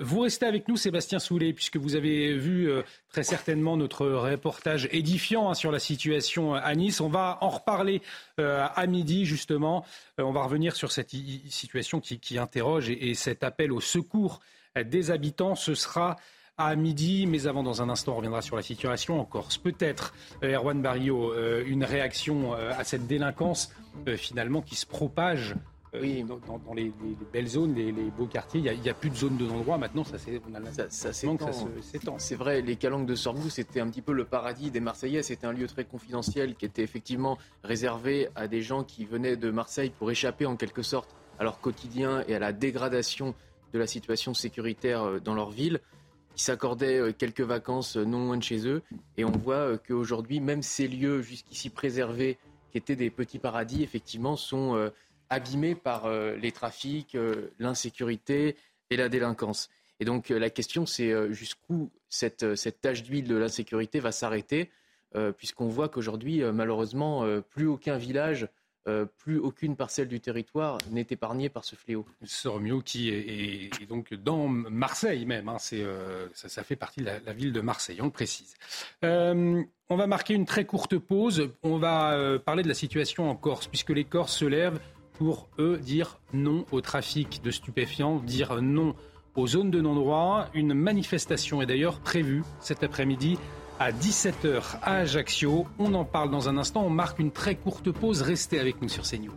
vous restez avec nous, Sébastien Soulet, puisque vous avez vu très certainement notre reportage édifiant hein, sur la situation à Nice. On va en reparler à midi, justement. on va revenir sur cette situation qui, interroge et, cet appel au secours des habitants. Ce sera à midi. Mais avant, dans un instant, on reviendra sur la situation en Corse. Peut-être, euh, Erwan Barrio, euh, une réaction euh, à cette délinquance finalement qui se propage oui. dans, les, belles zones, les, beaux quartiers. Il n'y a, plus de zone de non-droit maintenant. Ça, s'étend. C'est vrai, les calanques de Sorgou, c'était un petit peu le paradis des Marseillais. C'était un lieu très confidentiel qui était effectivement réservé à des gens qui venaient de Marseille pour échapper en quelque sorte à leur quotidien et à la dégradation de la situation sécuritaire dans leur ville qui s'accordaient euh, quelques vacances euh, non loin de chez eux. Et on voit euh, qu'aujourd'hui, même ces lieux jusqu'ici préservés, qui étaient des petits paradis, effectivement, sont abîmés par les trafics, l'insécurité et la délinquance. Et donc la question, c'est jusqu'où cette, cette tâche d'huile de l'insécurité va s'arrêter, puisqu'on voit qu'aujourd'hui, malheureusement, plus aucun village euh, plus aucune parcelle du territoire n'est épargnée par ce fléau. Sormio qui est, donc dans Marseille même, hein, euh, ça, fait partie de la, ville de Marseille, on le précise. Euh, on va marquer une très courte pause, on va parler de la situation en Corse, puisque les Corses se lèvent pour, eux, dire non au trafic de stupéfiants, dire non aux zones de non-droit. Une manifestation est d'ailleurs prévue cet après-midi à 17h à Ajaccio. On en parle dans un instant. On marque une très courte pause. Restez avec nous sur CNews.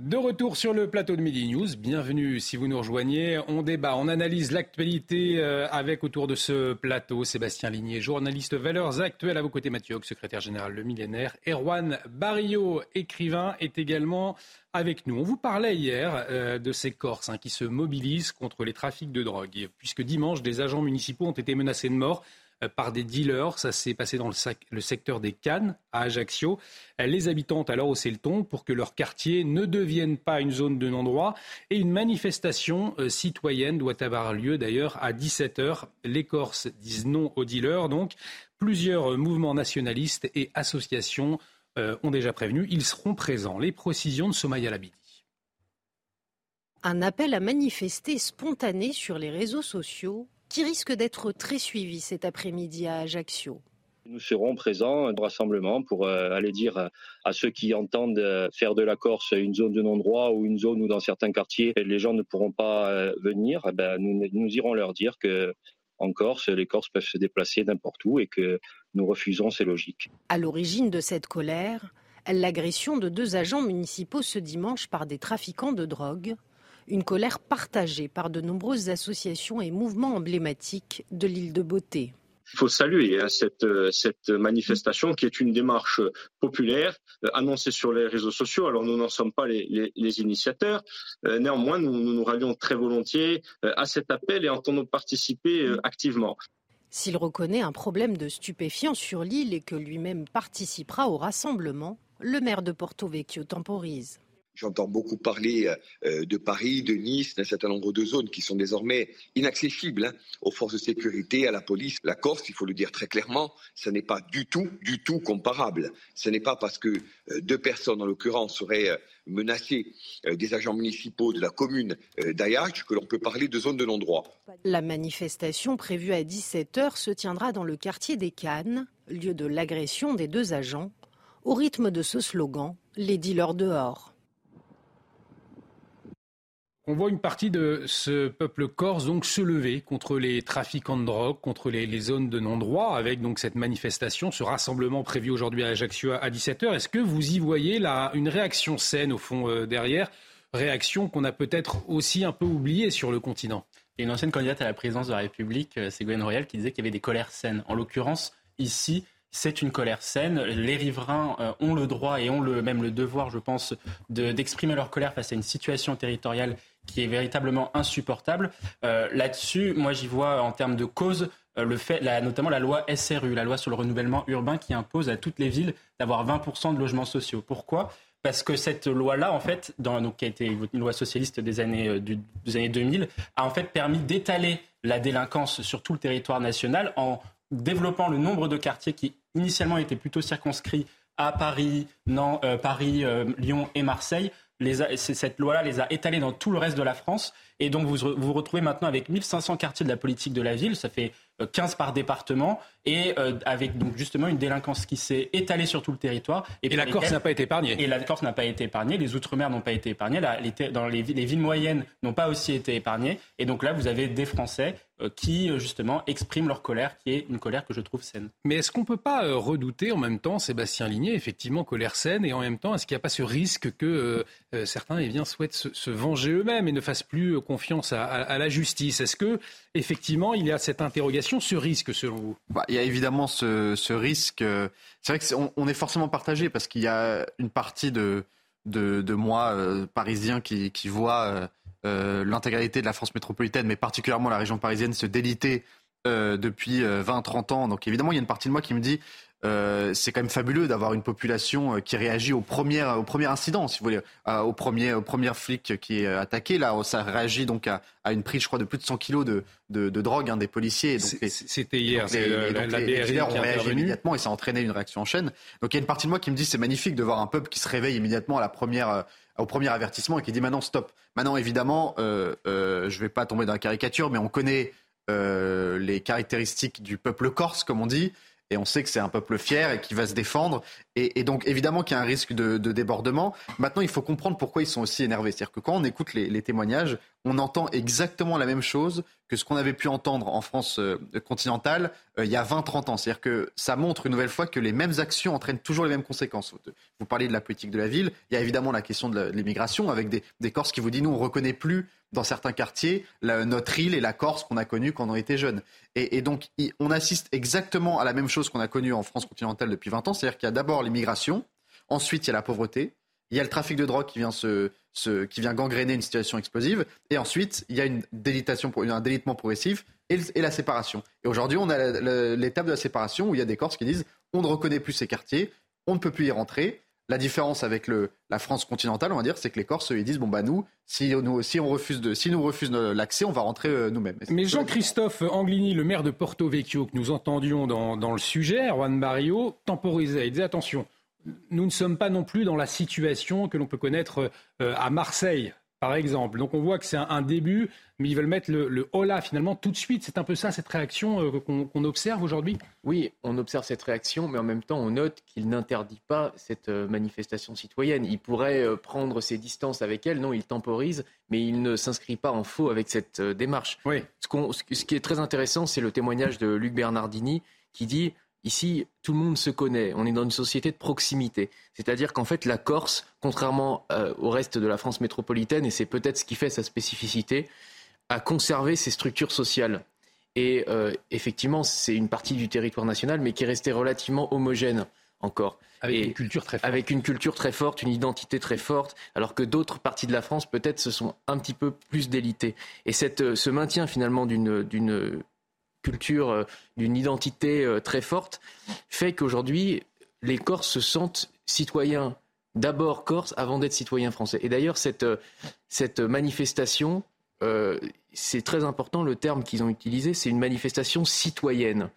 De retour sur le plateau de Midi News, bienvenue si vous nous rejoignez. On débat, on analyse l'actualité euh, avec autour de ce plateau Sébastien Ligné, journaliste valeurs actuelles à vos côtés, Mathieu secrétaire général Le Millénaire. Erwan Barrio, écrivain, est également avec nous. On vous parlait hier euh, de ces Corses hein, qui se mobilisent contre les trafics de drogue, puisque dimanche, des agents municipaux ont été menacés de mort par des dealers. Ça s'est passé dans le, secteur des Cannes, à Ajaccio. Euh, les habitants alors haussé le ton pour que leur quartier ne devienne pas une zone de non-droit. Et une manifestation euh, citoyenne doit avoir lieu d'ailleurs à 17h. Les Corses disent non aux dealers. Donc, plusieurs mouvements nationalistes et associations ont déjà prévenu. Ils seront présents. Les précisions de Somaya Labidi. Un appel à manifester spontané sur les réseaux sociaux qui risque d'être très suivi cet après-midi à Ajaccio. Nous serons présents au rassemblement pour euh, aller dire à ceux qui entendent euh, faire de la Corse une zone de non-droit ou une zone où dans certains quartiers les gens ne pourront pas euh, venir. Eh ben, nous, nous irons leur dire que en Corse, les Corses peuvent se déplacer n'importe où et que nous refusons ces logiques. À l'origine de cette colère, l'agression de deux agents municipaux ce dimanche par des trafiquants de drogue une colère partagée par de nombreuses associations et mouvements emblématiques de l'île de Beauté. Il faut saluer hein, cette, cette, manifestation qui est une démarche populaire euh, annoncée sur les réseaux sociaux. Alors nous n'en sommes pas les, initiateurs. Euh, néanmoins, nous, nous, rallions très volontiers euh, à cet appel et entendons participer activement. S'il reconnaît un problème de stupéfiants sur l'île et que lui-même participera au rassemblement, le maire de Porto Vecchio temporise J'entends beaucoup parler euh, de Paris, de Nice, d'un certain nombre de zones qui sont désormais inaccessibles hein, aux forces de sécurité, à la police. La Corse, il faut le dire très clairement, ce n'est pas du tout, du tout comparable. Ce n'est pas parce que euh, deux personnes, en l'occurrence, seraient euh, menacées des agents municipaux de la commune d'Ayac que l'on peut parler de zone de non-droit. La manifestation prévue à 17h se tiendra dans le quartier des Cannes, lieu de l'agression des deux agents. Au rythme de ce slogan, les dealers dehors. On voit une partie de ce peuple corse donc se lever contre les trafiquants de drogue, contre les, zones de non-droit, avec donc cette manifestation, ce rassemblement prévu aujourd'hui à Ajaccio à 17h. Est-ce que vous y voyez là une réaction saine au fond euh, derrière, réaction qu'on a peut-être aussi un peu oubliée sur le continent Il y a une ancienne candidate à la présidence de la République, euh, Ségolène Royal, qui disait qu'il y avait des colères saines. En l'occurrence, ici, c'est une colère saine. Les riverains euh, ont le droit et ont le, même le devoir, je pense, d'exprimer leur colère face à une situation territoriale qui est véritablement insupportable. Euh, là-dessus, moi j'y vois en termes de cause euh, le fait, notamment la loi SRU, la loi sur le renouvellement urbain, qui impose à toutes les villes d'avoir 20% de logements sociaux. Pourquoi? Parce que cette loi-là, en fait, dans, qui a été une loi socialiste des années, euh, des années 2000, a en fait permis d'étaler la délinquance sur tout le territoire national en développant le nombre de quartiers qui initialement étaient plutôt circonscrits à Paris, Paris, Lyon et Marseille cette loi-là les a étalés dans tout le reste de la France. Et donc vous vous retrouvez maintenant avec 1500 quartiers de la politique de la ville. Ça fait 15 euh, par département et euh, avec donc justement une délinquance qui s'est étalée sur tout le territoire. Et, la Corse n'a pas été épargnée. Et la Corse n'a pas été épargnée, les Outre-mer n'ont pas été épargnés, les, dans les, les, villes moyennes n'ont pas aussi été épargnées. Et donc là, vous avez des Français euh, qui justement expriment leur colère, qui est une colère que je trouve saine. Mais est-ce qu'on ne peut pas redouter en même temps, Sébastien Ligné, effectivement colère saine, et en même temps, est-ce qu'il n'y a pas ce risque que certains eh bien, souhaitent se, venger eux-mêmes et ne fassent plus confiance à, la justice Est-ce que effectivement il y a cette interrogation, ce risque selon vous? Bah, Il y a évidemment ce, risque. Euh, c'est vrai qu'on on est forcément partagé parce qu'il y a une partie de, de, moi, euh, parisien, qui, qui voit euh, l'intégralité de la France métropolitaine, mais particulièrement la région parisienne, se déliter depuis 20-30 ans. Donc évidemment, il y a une partie de moi qui me dit euh, c'est quand même fabuleux d'avoir une population euh, qui réagit au premier, au premier incident, si vous voulez, au, premier, au premier flic qui est attaqué. Là, ça réagit donc à, une prise, je crois, de plus de 100 kilos de, de, drogue hein, des policiers. C'était hier, c'est la, la BRI ont réagi immédiatement et ça a entraîné une réaction en chaîne. Donc il y a une partie de moi qui me dit c'est magnifique de voir un peuple qui se réveille immédiatement à la première, au premier avertissement et qui dit maintenant stop. Maintenant, évidemment, euh, euh, je ne vais pas tomber dans la caricature, mais on connaît les caractéristiques du peuple corse, comme on dit et on sait que c'est un peuple fier et qui va se défendre. Et, donc évidemment qu'il y a un risque de, débordement. Maintenant, il faut comprendre pourquoi ils sont aussi énervés. C'est-à-dire que quand on écoute les, témoignages, on entend exactement la même chose que ce qu'on avait pu entendre en France euh, continentale euh, il y a 20-30 ans. C'est-à-dire que ça montre une nouvelle fois que les mêmes actions entraînent toujours les mêmes conséquences. Vous parlez de la politique de la ville, il y a évidemment la question de l'immigration avec des, des Corses qui vous disent nous on reconnaît plus dans certains quartiers notre île et la Corse qu'on a connue quand on était jeune. Et, donc, on assiste exactement à la même chose qu'on a connue en France continentale depuis 20 ans, c'est-à-dire qu'il y a d'abord l'immigration, ensuite il y a la pauvreté, il y a le trafic de drogue qui vient, se, qui vient gangréner une situation explosive, et ensuite il y a une délitation, un délitement progressif et, et la séparation. Et aujourd'hui, on a l'étape de la séparation où il y a des Corses qui disent on ne reconnaît plus ces quartiers, on ne peut plus y rentrer, la différence avec le, la France continentale, on va dire, c'est que les Corses, ils disent bon bah nous, si, nous, si on refuse de, si nous refuse l'accès, on va rentrer euh, nous-mêmes. Mais Jean-Christophe Anglini, le maire de Porto Vecchio que nous entendions dans, dans le sujet, Juan Barrio, temporisait. Il disait attention, nous ne sommes pas non plus dans la situation que l'on peut connaître euh, à Marseille par exemple. Donc on voit que c'est un, début, mais ils veulent mettre le, le hola finalement tout de suite. C'est un peu ça, cette réaction euh, qu'on observe aujourd'hui? Oui, on observe cette réaction, mais en même temps, on note qu'il n'interdit pas cette euh, manifestation citoyenne. Il pourrait euh, prendre ses distances avec elle, non, il temporise, mais il ne s'inscrit pas en faux avec cette démarche. Oui. Ce, ce qui est très intéressant, c'est le témoignage de Luc Bernardini qui dit Ici, tout le monde se connaît. On est dans une société de proximité. C'est-à-dire qu'en fait, la Corse, contrairement euh, au reste de la France métropolitaine, et c'est peut-être ce qui fait sa spécificité, a conservé ses structures sociales. Et euh, effectivement, c'est une partie du territoire national, mais qui est restée relativement homogène encore. Avec une culture très forte. Avec une culture très forte, une identité très forte, alors que d'autres parties de la France, peut-être, se sont un petit peu plus délitées. Et cette, euh, ce maintien, finalement, d'une culture, euh, d'une identité euh, très forte, fait qu'aujourd'hui, les Corses se sentent citoyens d'abord corse avant d'être citoyen français. Et d'ailleurs, cette, cette manifestation, c'est très important le terme qu'ils ont utilisé, c'est une manifestation citoyenne.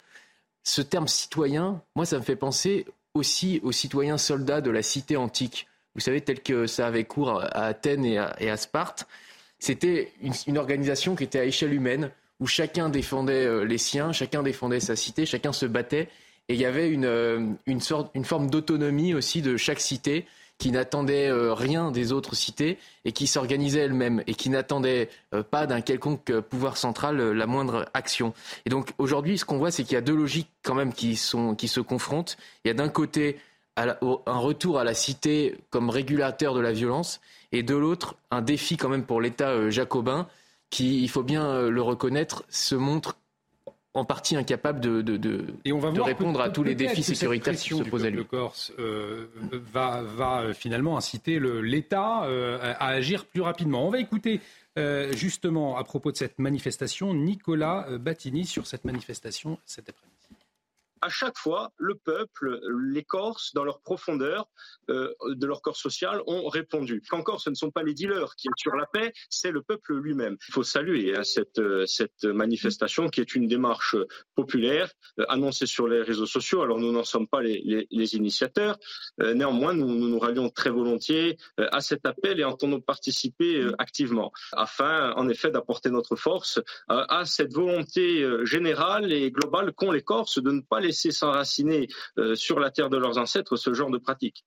Ce terme citoyen, moi, ça me fait penser aussi aux citoyens soldats de la cité antique. Vous savez, tel que ça avait cours à Athènes et à, Sparte. C'était une, organisation qui était à échelle humaine, où chacun défendait euh, les siens, chacun défendait sa cité, chacun se battait. Et il y avait une, euh, une, sorte, une forme d'autonomie aussi de chaque cité qui n'attendait euh, rien des autres cités et qui s'organisait elle-même et qui n'attendait pas d'un quelconque pouvoir central la moindre action. Et donc aujourd'hui, ce qu'on voit, c'est qu'il y a deux logiques quand même qui, sont, qui se confrontent. Il y a d'un côté un retour à la cité comme régulateur de la violence et de l'autre un défi quand même pour l'État jacobin qui, il faut bien euh, le reconnaître, se montre en partie incapable de, de, Et on va de répondre à tous les défis sécuritaires qui se posent à lui. Le Corse euh, va, va, euh, finalement inciter l'État à agir plus rapidement. On va écouter justement à propos de cette manifestation Nicolas Battini sur cette manifestation cet après-midi à chaque fois, le peuple, les Corses, dans leur profondeur euh, de leur corps social, ont répondu. Qu'encore, ce ne sont pas les dealers qui assurent la paix, c'est le peuple lui-même. Il faut saluer hein, cette, euh, cette manifestation qui est une démarche populaire euh, annoncée sur les réseaux sociaux. Alors, nous n'en sommes pas les, les, initiateurs. néanmoins, nous, nous, nous rallions très volontiers à cet appel et entendons participer activement afin, en effet, d'apporter notre force à cette volonté générale et globale qu'ont les Corses de ne pas les laisser s'enraciner euh, sur la terre de leurs ancêtres ce genre de pratique.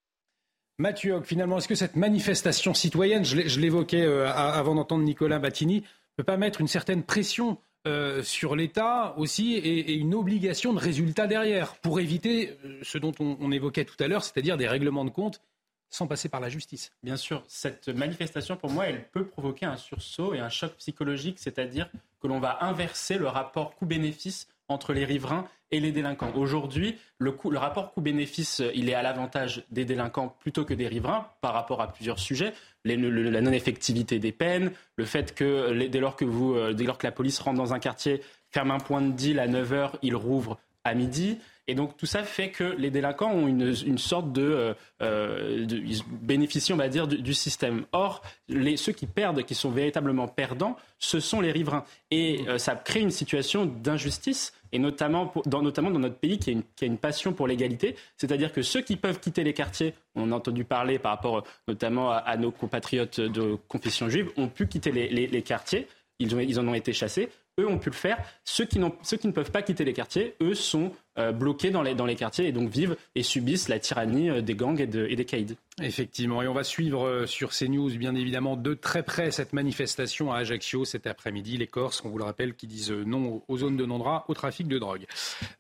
Mathieu, finalement, est-ce que cette manifestation citoyenne, je l'évoquais euh, avant d'entendre Nicolas Battini, ne peut pas mettre une certaine pression euh, sur l'État aussi et, une obligation de résultat derrière pour éviter ce dont on, évoquait tout à l'heure, c'est-à-dire des règlements de compte sans passer par la justice? Bien sûr, cette manifestation, pour moi, elle peut provoquer un sursaut et un choc psychologique, c'est-à-dire que l'on va inverser le rapport coût-bénéfice entre les riverains et les délinquants. Aujourd'hui, le, rapport coût-bénéfice, euh, il est à l'avantage des délinquants plutôt que des riverains par rapport à plusieurs sujets. la non-effectivité des peines, le fait que dès lors que, vous, euh, dès lors que la police rentre dans un quartier, ferme un point de deal à 9h, il rouvre à midi. Et donc tout ça fait que les délinquants ont une, une sorte de, euh, euh ils bénéficient, on va dire, du, système. Or, ceux qui perdent, qui sont véritablement perdants, ce sont les riverains. Et euh, ça crée une situation d'injustice, et notamment, dans, notamment dans notre pays qui a une, qui a une passion pour l'égalité. C'est-à-dire que ceux qui peuvent quitter les quartiers, on a entendu parler par rapport notamment à, à nos compatriotes de confession juive, ont pu quitter les, les, les quartiers. Ils, ont, ils en ont été chassés eux ont pu le faire. Ceux qui, ceux qui ne peuvent pas quitter les quartiers, eux sont euh, bloqués dans les, dans les quartiers et donc vivent et subissent la tyrannie euh, des gangs et, de, et des caïds. Effectivement, et on va suivre euh, sur CNews bien évidemment de très près cette manifestation à Ajaccio cet après-midi. Les Corses, on vous le rappelle, qui disent non aux zones de non-droit, au trafic de drogue.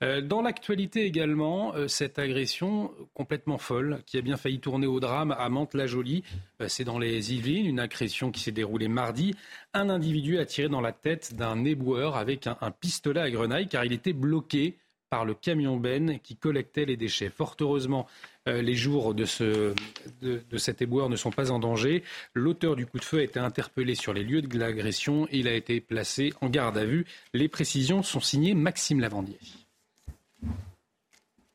Dans l'actualité également, cette agression complètement folle qui a bien failli tourner au drame à Mantes-la-Jolie. C'est dans les Yvelines, une agression qui s'est déroulée mardi. Un individu a tiré dans la tête d'un éboueur avec un, pistolet à grenaille car il était bloqué par le camion Ben qui collectait les déchets. Fort heureusement, euh, les jours de, ce, de, cet éboueur ne sont pas en danger. L'auteur du coup de feu a été interpellé sur les lieux de l'agression. Il a été placé en garde à vue. Les précisions sont signées Maxime Lavandier.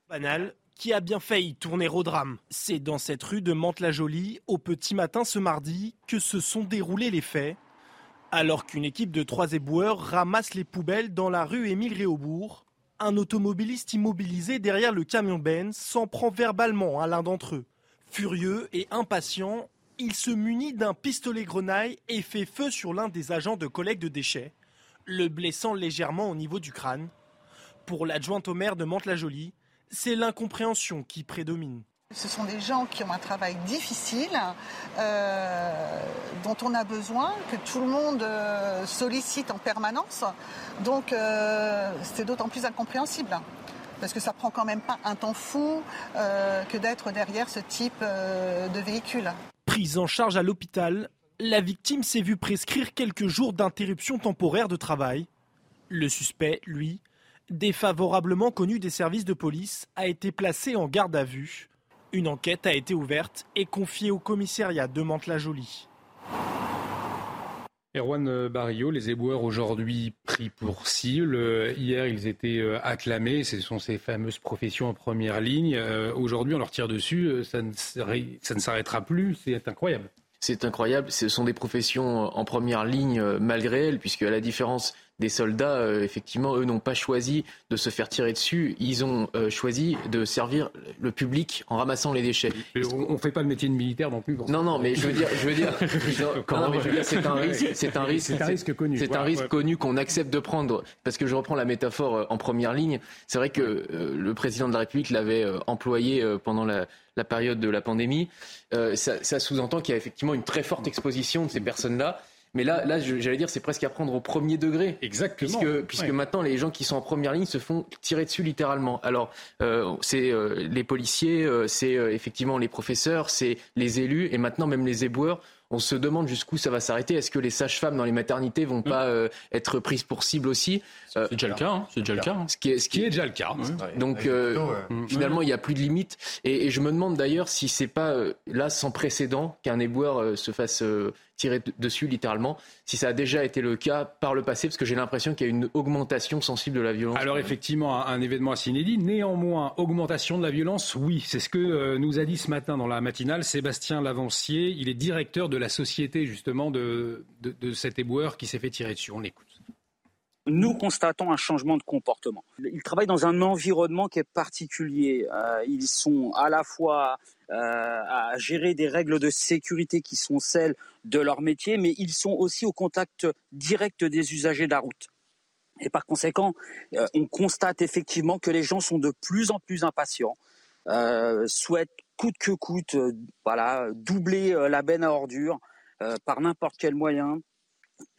Banal, qui a bien failli tourner au drame? C'est dans cette rue de Mantes-la-Jolie, au petit matin ce mardi, que se sont déroulés les faits. Alors qu'une équipe de trois éboueurs ramasse les poubelles dans la rue Émile Réaubourg, un automobiliste immobilisé derrière le camion Benz s'en prend verbalement à l'un d'entre eux. Furieux et impatient, il se munit d'un pistolet grenaille et fait feu sur l'un des agents de collecte de déchets, le blessant légèrement au niveau du crâne. Pour l'adjointe au maire de Mantes-la-Jolie, c'est l'incompréhension qui prédomine. Ce sont des gens qui ont un travail difficile, euh, dont on a besoin, que tout le monde euh, sollicite en permanence. Donc euh, c'est d'autant plus incompréhensible. Parce que ça prend quand même pas un temps fou que d'être derrière ce type de véhicule. Prise en charge à l'hôpital, la victime s'est vue prescrire quelques jours d'interruption temporaire de travail. Le suspect, lui, défavorablement connu des services de police, a été placé en garde à vue. Une enquête a été ouverte et confiée au commissariat de Mantes-la-Jolie. Erwan Barrio, les éboueurs aujourd'hui pris pour cible. Hier, ils étaient acclamés. Ce sont ces fameuses professions en première ligne. Aujourd'hui, on leur tire dessus. Ça ne, ça ne s'arrêtera plus. C'est incroyable. C'est incroyable. Ce sont des professions en première ligne malgré elles, puisque à la différence des soldats, euh, effectivement, eux n'ont pas choisi de se faire tirer dessus. Ils ont euh, choisi de servir le public en ramassant les déchets. on ne fait pas le métier de militaire non plus. Non, non, mais je veux dire, je veux dire, c'est un risque, c'est un risque, c'est un risque connu. C'est un risque connu qu'on accepte de prendre. Parce que je reprends la métaphore euh, en première ligne. C'est vrai que le président de la République l'avait employé pendant la, période de la pandémie. ça, ça sous-entend qu'il y a effectivement une très forte exposition de ces personnes-là. Mais là, là j'allais dire, c'est presque à prendre au premier degré. Exactement. Puisque, puisque maintenant, les gens qui sont en première ligne se font tirer dessus littéralement. Alors, euh, c'est euh, les policiers, euh, c'est effectivement les professeurs, c'est les élus, et maintenant même les éboueurs on se demande jusqu'où ça va s'arrêter. Est-ce que les sages-femmes dans les maternités vont pas euh, être prises pour cible aussi? C'est déjà le cas. Hein. C'est déjà le cas. Hein. Ce, qui est, ce qui est déjà le cas. Donc euh, finalement, il n'y a plus de limite. Et, je me demande d'ailleurs si c'est pas euh, là sans précédent qu'un éboueur se fasse tirer dessus littéralement. Si ça a déjà été le cas par le passé, parce que j'ai l'impression qu'il y a une augmentation sensible de la violence. Alors effectivement, un, événement assez inédit. Néanmoins, augmentation de la violence, oui. C'est ce que nous a dit ce matin dans la matinale Sébastien Lavancier. Il est directeur de la société justement de, de, cet éboueur qui s'est fait tirer dessus. On l'écoute. Nous constatons un changement de comportement. Ils travaillent dans un environnement qui est particulier. Euh, ils sont à la fois euh, à gérer des règles de sécurité qui sont celles de leur métier, mais ils sont aussi au contact direct des usagers de la route. Et par conséquent, euh, on constate effectivement que les gens sont de plus en plus impatients, souhaitent coûte que coûte, euh, voilà, doubler euh, la benne à ordures euh, par n'importe quel moyen.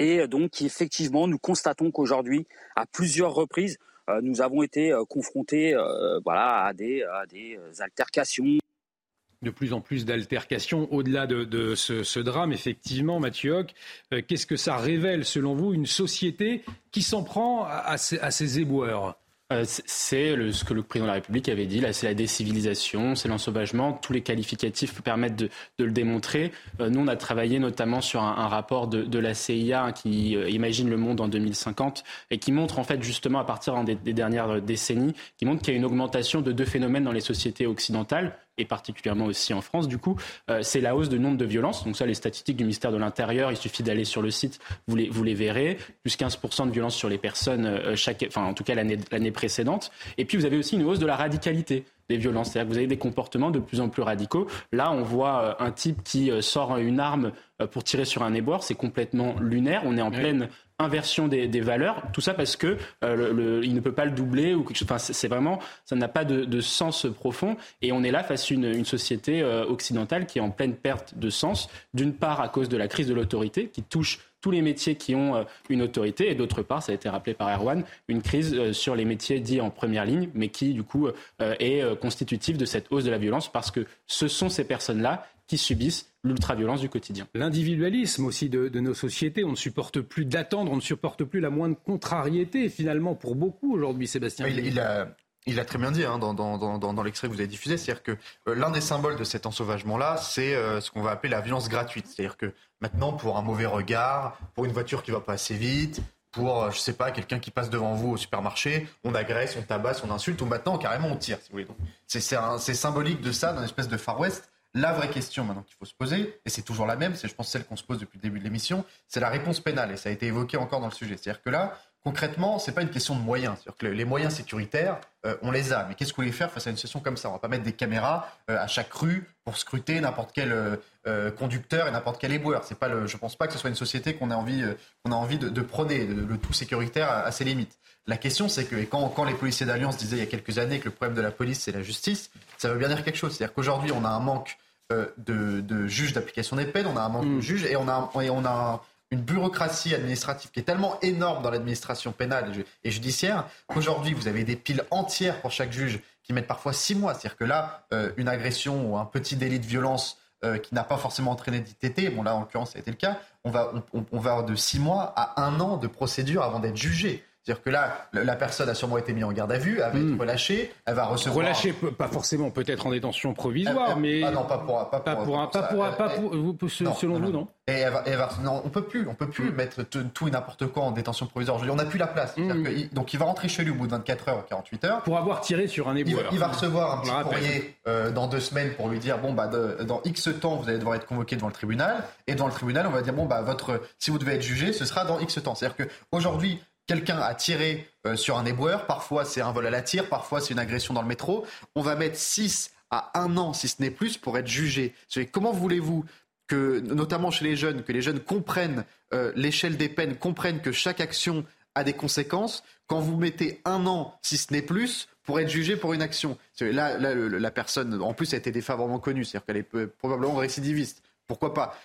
Et donc, effectivement, nous constatons qu'aujourd'hui, à plusieurs reprises, nous avons été confrontés voilà, à, des altercations. De plus en plus d'altercations au-delà de, ce, drame, effectivement, Mathieu Hoc. Qu'est-ce que ça révèle, selon vous, une société qui s'en prend à, à ces éboueurs? Euh, c'est ce que le président de la République avait dit. Là, c'est la décivilisation, c'est l'ensauvagement. Tous les qualificatifs permettent de, le démontrer. Euh, nous, on a travaillé notamment sur un, rapport de, la CIA hein, qui euh, imagine le monde en 2050 et qui montre en fait justement à partir des, des dernières décennies, qui montre qu'il y a une augmentation de deux phénomènes dans les sociétés occidentales et particulièrement aussi en France, du coup, c'est la hausse du nombre de violences. Donc ça, les statistiques du ministère de l'Intérieur, il suffit d'aller sur le site, vous les, vous les verrez. Plus 15% de violences sur les personnes, chaque, enfin en tout cas l'année précédente. Et puis vous avez aussi une hausse de la radicalité des violences. C'est-à-dire que vous avez des comportements de plus en plus radicaux. Là, on voit euh, un type qui euh, sort une arme euh, pour tirer sur un éboueur. C'est complètement lunaire. On est en pleine inversion des, valeurs. Tout ça parce que il ne peut pas le doubler ou. Enfin, c'est vraiment, ça n'a pas de, sens profond. Et on est là face à une, société occidentale qui est en pleine perte de sens. D'une part à cause de la crise de l'autorité qui touche tous les métiers qui ont euh, une autorité, et d'autre part, ça a été rappelé par Erwan, une crise euh, sur les métiers dits en première ligne, mais qui du coup euh, est constitutive de cette hausse de la violence, parce que ce sont ces personnes-là qui subissent l'ultra-violence du quotidien. L'individualisme aussi de, nos sociétés, on ne supporte plus d'attendre, on ne supporte plus la moindre contrariété finalement pour beaucoup aujourd'hui, Sébastien. Il, il, a, très bien dit hein, dans, dans, l'extrait que vous avez diffusé, c'est-à-dire que l'un des symboles de cet ensauvagement-là, c'est ce qu'on va appeler la violence gratuite. C'est-à-dire que Maintenant, pour un mauvais regard, pour une voiture qui va pas assez vite, pour, euh, je sais pas, quelqu'un qui passe devant vous au supermarché, on agresse, on tabasse, on insulte, ou maintenant, carrément, on tire, si vous voulez. C'est symbolique de ça, d'une espèce de Far West. La vraie question maintenant qu'il faut se poser, et c'est toujours la même, c'est je pense celle qu'on se pose depuis le début de l'émission, c'est la réponse pénale, et ça a été évoqué encore dans le sujet. C'est-à-dire que là, concrètement, c'est pas une question de moyens. C'est-à-dire que les moyens sécuritaires, euh, on les a. Mais qu'est-ce que vous voulez faire face à une situation comme ça? On va pas mettre des caméras euh, à chaque rue pour scruter n'importe quel euh, conducteur et n'importe quel éboueur. C'est pas le, je pense pas que ce soit une société qu'on a envie, qu'on a envie de, prôner, le tout sécuritaire à, ses limites. La question, c'est que quand, quand les policiers d'Alliance disaient il y a quelques années que le problème de la police, c'est la justice, ça veut bien dire quelque chose. C'est-à-dire qu'aujourd'hui, on a un manque de, juges d'application des peines, on a un manque de mm. juges et on a, et on a une bureaucratie administrative qui est tellement énorme dans l'administration pénale et judiciaire qu'aujourd'hui, vous avez des piles entières pour chaque juge qui mettent parfois six mois. C'est-à-dire que là, euh, une agression ou un petit délit de violence euh, qui n'a pas forcément entraîné d'ITT, bon là, en l'occurrence, ça a été le cas, on va, on, va de six mois à un an de procédure avant d'être jugé. C'est-à-dire que là, la personne a sûrement été mise en garde à vue, elle va être hmm. relâchée, elle va recevoir. Relâchée, pas forcément, peut-être en détention provisoire, mais. Ah non, pas pour, pas pour, un, pas pour, pas pour, selon vous, non. Et elle va, elle va, non, on peut plus, on peut plus hmm. mettre tout et n'importe quoi en détention provisoire. on n'a plus la place. Hmm. donc il va rentrer chez lui au bout de 24 heures, 48 heures. Pour avoir tiré sur un éboueur. Il, va recevoir un petit courrier euh, dans deux semaines pour lui dire bon bah dans X temps vous allez devoir être convoqué devant le tribunal et devant le tribunal on va dire bon bah votre si vous devez être jugé ce sera dans X temps. C'est-à-dire que aujourd'hui quelqu'un a tiré euh, sur un éboueur, parfois c'est un vol à la tire, parfois c'est une agression dans le métro, on va mettre 6 à 1 an, si ce n'est plus, pour être jugé. Comment voulez-vous que, notamment chez les jeunes, que les jeunes comprennent euh, l'échelle des peines, comprennent que chaque action a des conséquences, quand vous mettez un an, si ce n'est plus, pour être jugé pour une action. Là, la personne, en plus, a été défavorablement connue, c'est-à-dire qu'elle est probablement récidiviste. Pourquoi pas?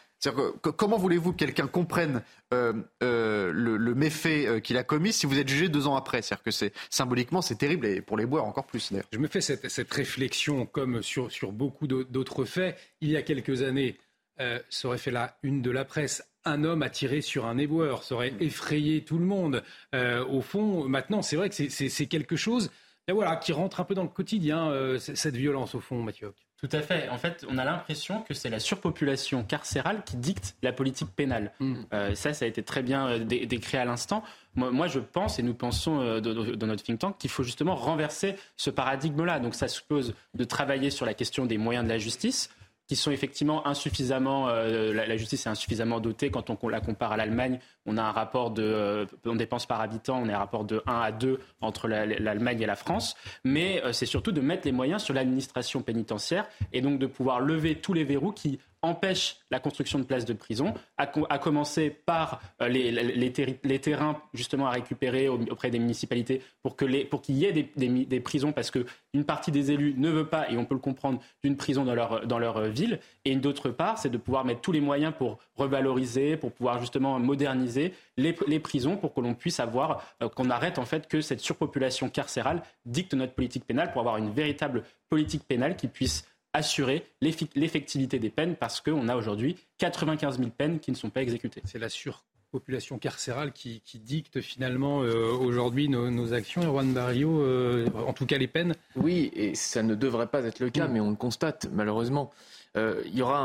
Comment voulez-vous que quelqu'un comprenne euh, euh, le, méfait euh, qu'il a commis si vous êtes jugé deux ans après? C'est-à-dire que c'est symboliquement c'est terrible et pour les boire encore plus. Je me fais cette, réflexion comme sur, beaucoup d'autres faits. Il y a quelques années, ça aurait fait la une de la presse. Un homme a tiré sur un éboueur, ça aurait effrayé tout le monde. au fond, maintenant, c'est vrai que c'est quelque chose voilà, qui rentre un peu dans le quotidien, cette violence, au fond, Mathieu. Tout à fait. En fait, on a l'impression que c'est la surpopulation carcérale qui dicte la politique pénale. Mm. Euh, ça, ça a été très bien euh, décrit à l'instant. Moi, je pense, et nous pensons euh, dans notre think tank, qu'il faut justement renverser ce paradigme-là. Donc, ça suppose de travailler sur la question des moyens de la justice, qui sont effectivement insuffisamment, euh, la, justice est insuffisamment dotée quand on, la compare à l'Allemagne. On a un rapport de, euh, on dépense par habitant, on est un rapport de 1 à 2 entre l'Allemagne et la France. Mais euh, c'est surtout de mettre les moyens sur l'administration pénitentiaire et donc de pouvoir lever tous les verrous qui empêche la construction de places de prison, à, commencer par euh, les, terrains justement à récupérer auprès des municipalités pour qu'il y ait des, prisons, parce qu'une partie des élus ne veut pas, et on peut le comprendre, d'une prison dans leur, dans leur ville, et d'autre part, c'est de pouvoir mettre tous les moyens pour revaloriser, pour pouvoir justement moderniser les, prisons, pour que l'on puisse avoir, euh, qu'on arrête en fait que cette surpopulation carcérale dicte notre politique pénale, pour avoir une véritable politique pénale qui puisse assurer l'effectivité des peines parce qu'on a aujourd'hui 95 000 peines qui ne sont pas exécutées. C'est la surpopulation carcérale qui, dicte finalement euh, aujourd'hui nos, actions. Juan Barrio, euh, en tout cas les peines Oui, et ça ne devrait pas être le cas, mais on le constate malheureusement. Euh, il y aura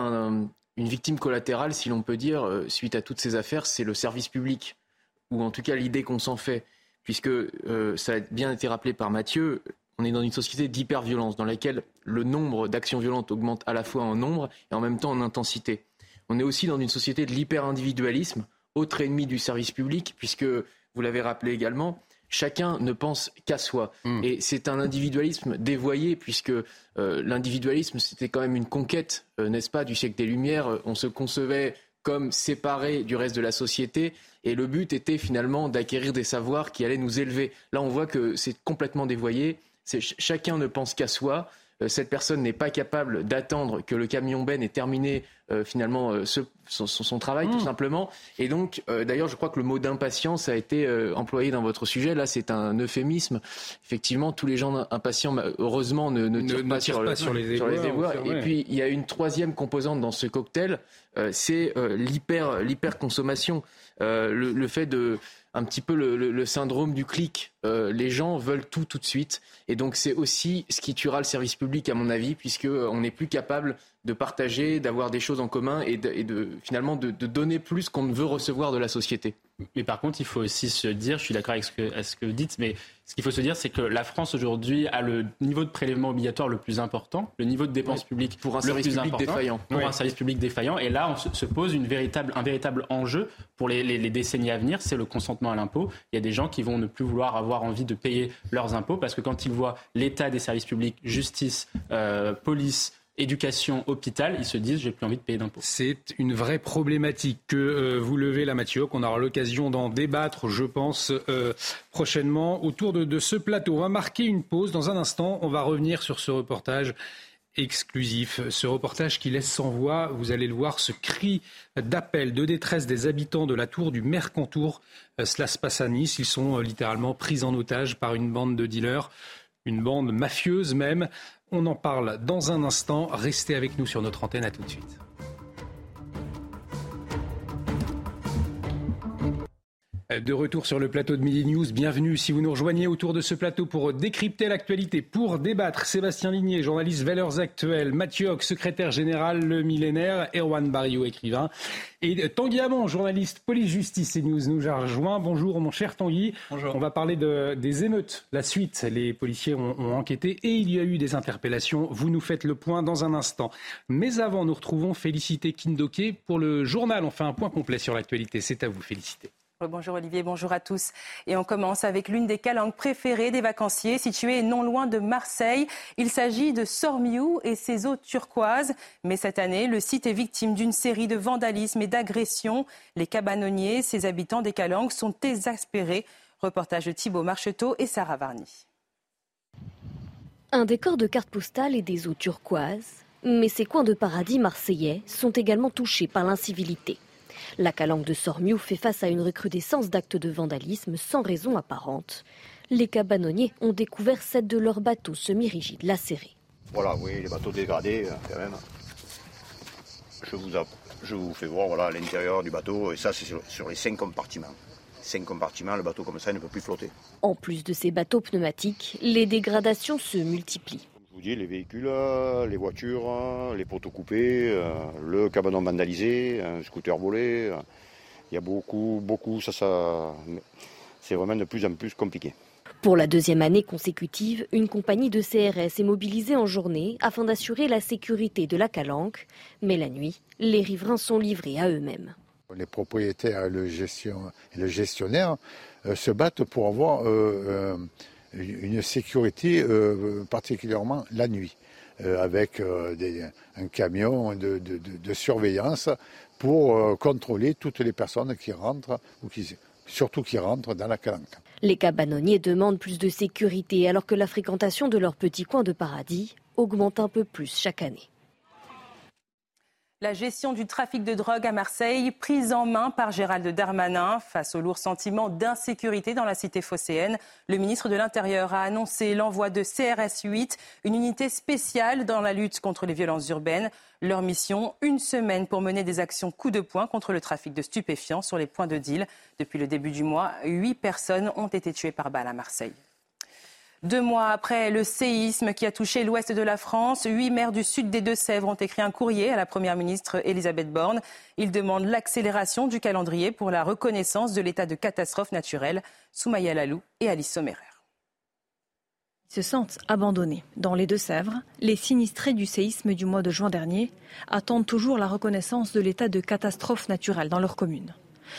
une victime collatérale, si l'on peut dire, suite à toutes ces affaires, c'est le service public, ou en tout cas l'idée qu'on s'en fait puisque ça a bien été rappelé par Mathieu, on est dans une société d'hyperviolence dans laquelle le nombre d'actions violentes augmente à la fois en nombre et en même temps en intensité. On est aussi dans une société de l'hyper-individualisme, autre ennemi du service public, puisque, vous l'avez rappelé également, chacun ne pense qu'à soi. Hmm. Et c'est un individualisme dévoyé, puisque euh, l'individualisme, c'était quand même une conquête, euh, n'est-ce pas, du siècle des Lumières. On se concevait comme séparé du reste de la société. Et le but était finalement d'acquérir des savoirs qui allaient nous élever. Là, on voit que c'est complètement dévoyé chacun ne pense qu'à soi. Euh, cette personne n'est pas capable d'attendre que le camion Ben ait terminé euh, finalement euh, son, travail tout mmh. simplement. Et donc, d'ailleurs, je crois que le mot d'impatience a été employé dans votre sujet. Là, c'est un euphémisme. Effectivement, tous les gens impatients, heureusement, ne, ne, tirent, pas, sur, les éboueurs. Et puis, il y a une troisième composante dans ce cocktail, c'est l'hyper, l'hyperconsommation. Le, le fait de un petit peu le, syndrome du clic. Euh, les gens veulent tout tout de suite. Et donc c'est aussi ce qui tuera le service public, à mon avis, puisqu'on euh, n'est plus capable de partager, d'avoir des choses en commun et, de, finalement de, donner plus qu'on ne veut recevoir de la société. Mais par contre, il faut aussi se dire, je suis d'accord avec ce que, ce que vous dites, mais ce qu'il faut se dire, c'est que la France aujourd'hui a le niveau de prélèvement obligatoire le plus important, le niveau de dépenses publiques pour un service public défaillant. Pour un service public défaillant. Et là, on se, pose une véritable, un véritable enjeu pour les, les décennies à venir, c'est le consentement à l'impôt. Il y a des gens qui vont ne plus vouloir avoir envie de payer leurs impôts parce que quand ils voient l'état des services publics, justice, euh, police, éducation, hôpital, ils se disent j'ai plus envie de payer d'impôts. C'est une vraie problématique que euh, vous levez là, Mathieu, qu'on aura l'occasion d'en débattre, je pense, euh, prochainement autour de, ce plateau. On va marquer une pause. Dans un instant, on va revenir sur ce reportage exclusif, ce reportage qui laisse sans voix, vous allez le voir, ce cri d'appel, de détresse des habitants de la tour du Mercantour. Euh, cela se passe à Nice, ils sont littéralement pris en otage par une bande de dealers une bande mafieuse même. On en parle dans un instant. Restez avec nous sur notre antenne. À tout de suite. De retour sur le plateau de Midi News. Bienvenue si vous nous rejoignez autour de ce plateau pour décrypter l'actualité, pour débattre. Sébastien Ligné, journaliste Valeurs Actuelles, Mathieu Hoc, secrétaire général Le Millénaire, Erwan Barrio, écrivain, et Tanguy Hamon, journaliste police-justice et news, nous a rejoint. Bonjour mon cher Tanguy. Bonjour. On va parler de, des émeutes. La suite, les policiers ont, ont enquêté et il y a eu des interpellations. Vous nous faites le point dans un instant. Mais avant, nous retrouvons Félicité Kindoke pour le journal. On fait un point complet sur l'actualité. C'est à vous, Félicité. Bonjour Olivier, bonjour à tous. Et on commence avec l'une des calanques préférées des vacanciers, située non loin de Marseille. Il s'agit de Sormiou et ses eaux turquoises. Mais cette année, le site est victime d'une série de vandalismes et d'agressions. Les cabanonniers, ses habitants des calanques, sont exaspérés. Reportage de Thibault Marcheteau et Sarah Varny. Un décor de cartes postales et des eaux turquoises. Mais ces coins de paradis marseillais sont également touchés par l'incivilité. La calanque de Sormiou fait face à une recrudescence d'actes de vandalisme sans raison apparente. Les cabanonniers ont découvert sept de leurs bateaux semi-rigides lacérés. Voilà, oui, les bateaux dégradés, euh, quand même. Je vous, je vous fais voir voilà, l'intérieur du bateau, et ça, c'est sur, sur les cinq compartiments. Cinq compartiments, le bateau comme ça il ne peut plus flotter. En plus de ces bateaux pneumatiques, les dégradations se multiplient. Je vous dis, les véhicules, euh, les voitures, euh, les poteaux coupés, le cabanon vandalisé, un scooter volé. Il y a beaucoup, beaucoup, ça, ça, c'est vraiment de plus en plus compliqué. Pour la deuxième année consécutive, une compagnie de CRS est mobilisée en journée afin d'assurer la sécurité de la calanque. Mais la nuit, les riverains sont livrés à eux-mêmes. Les propriétaires et le, gestion, et le gestionnaire euh, se battent pour avoir euh, euh, une sécurité euh, particulièrement la nuit, euh, avec des, un camion de, surveillance pour contrôler toutes les personnes qui rentrent ou qui, surtout qui rentrent dans la calanque. Les cabanonniers demandent plus de sécurité alors que la fréquentation de leur petit coin de paradis augmente un peu plus chaque année. La gestion du trafic de drogue à Marseille, prise en main par Gérald Darmanin face au lourd sentiment d'insécurité dans la cité phocéenne. Le ministre de l'Intérieur a annoncé l'envoi de CRS 8, une unité spéciale dans la lutte contre les violences urbaines. Leur mission, une semaine pour mener des actions coup de poing contre le trafic de stupéfiants sur les points de deal. Depuis le début du mois, huit personnes ont été tuées par balle à Marseille. Deux mois après le séisme qui a touché l'ouest de la France, huit maires du sud des Deux-Sèvres ont écrit un courrier à la première ministre Elisabeth Borne. Ils demandent l'accélération du calendrier pour la reconnaissance de l'état de catastrophe naturelle. Soumaya Lalou et Alice Sommerer se sentent abandonnés. Dans les Deux-Sèvres, les sinistrés du séisme du mois de juin dernier attendent toujours la reconnaissance de l'état de catastrophe naturelle dans leur commune.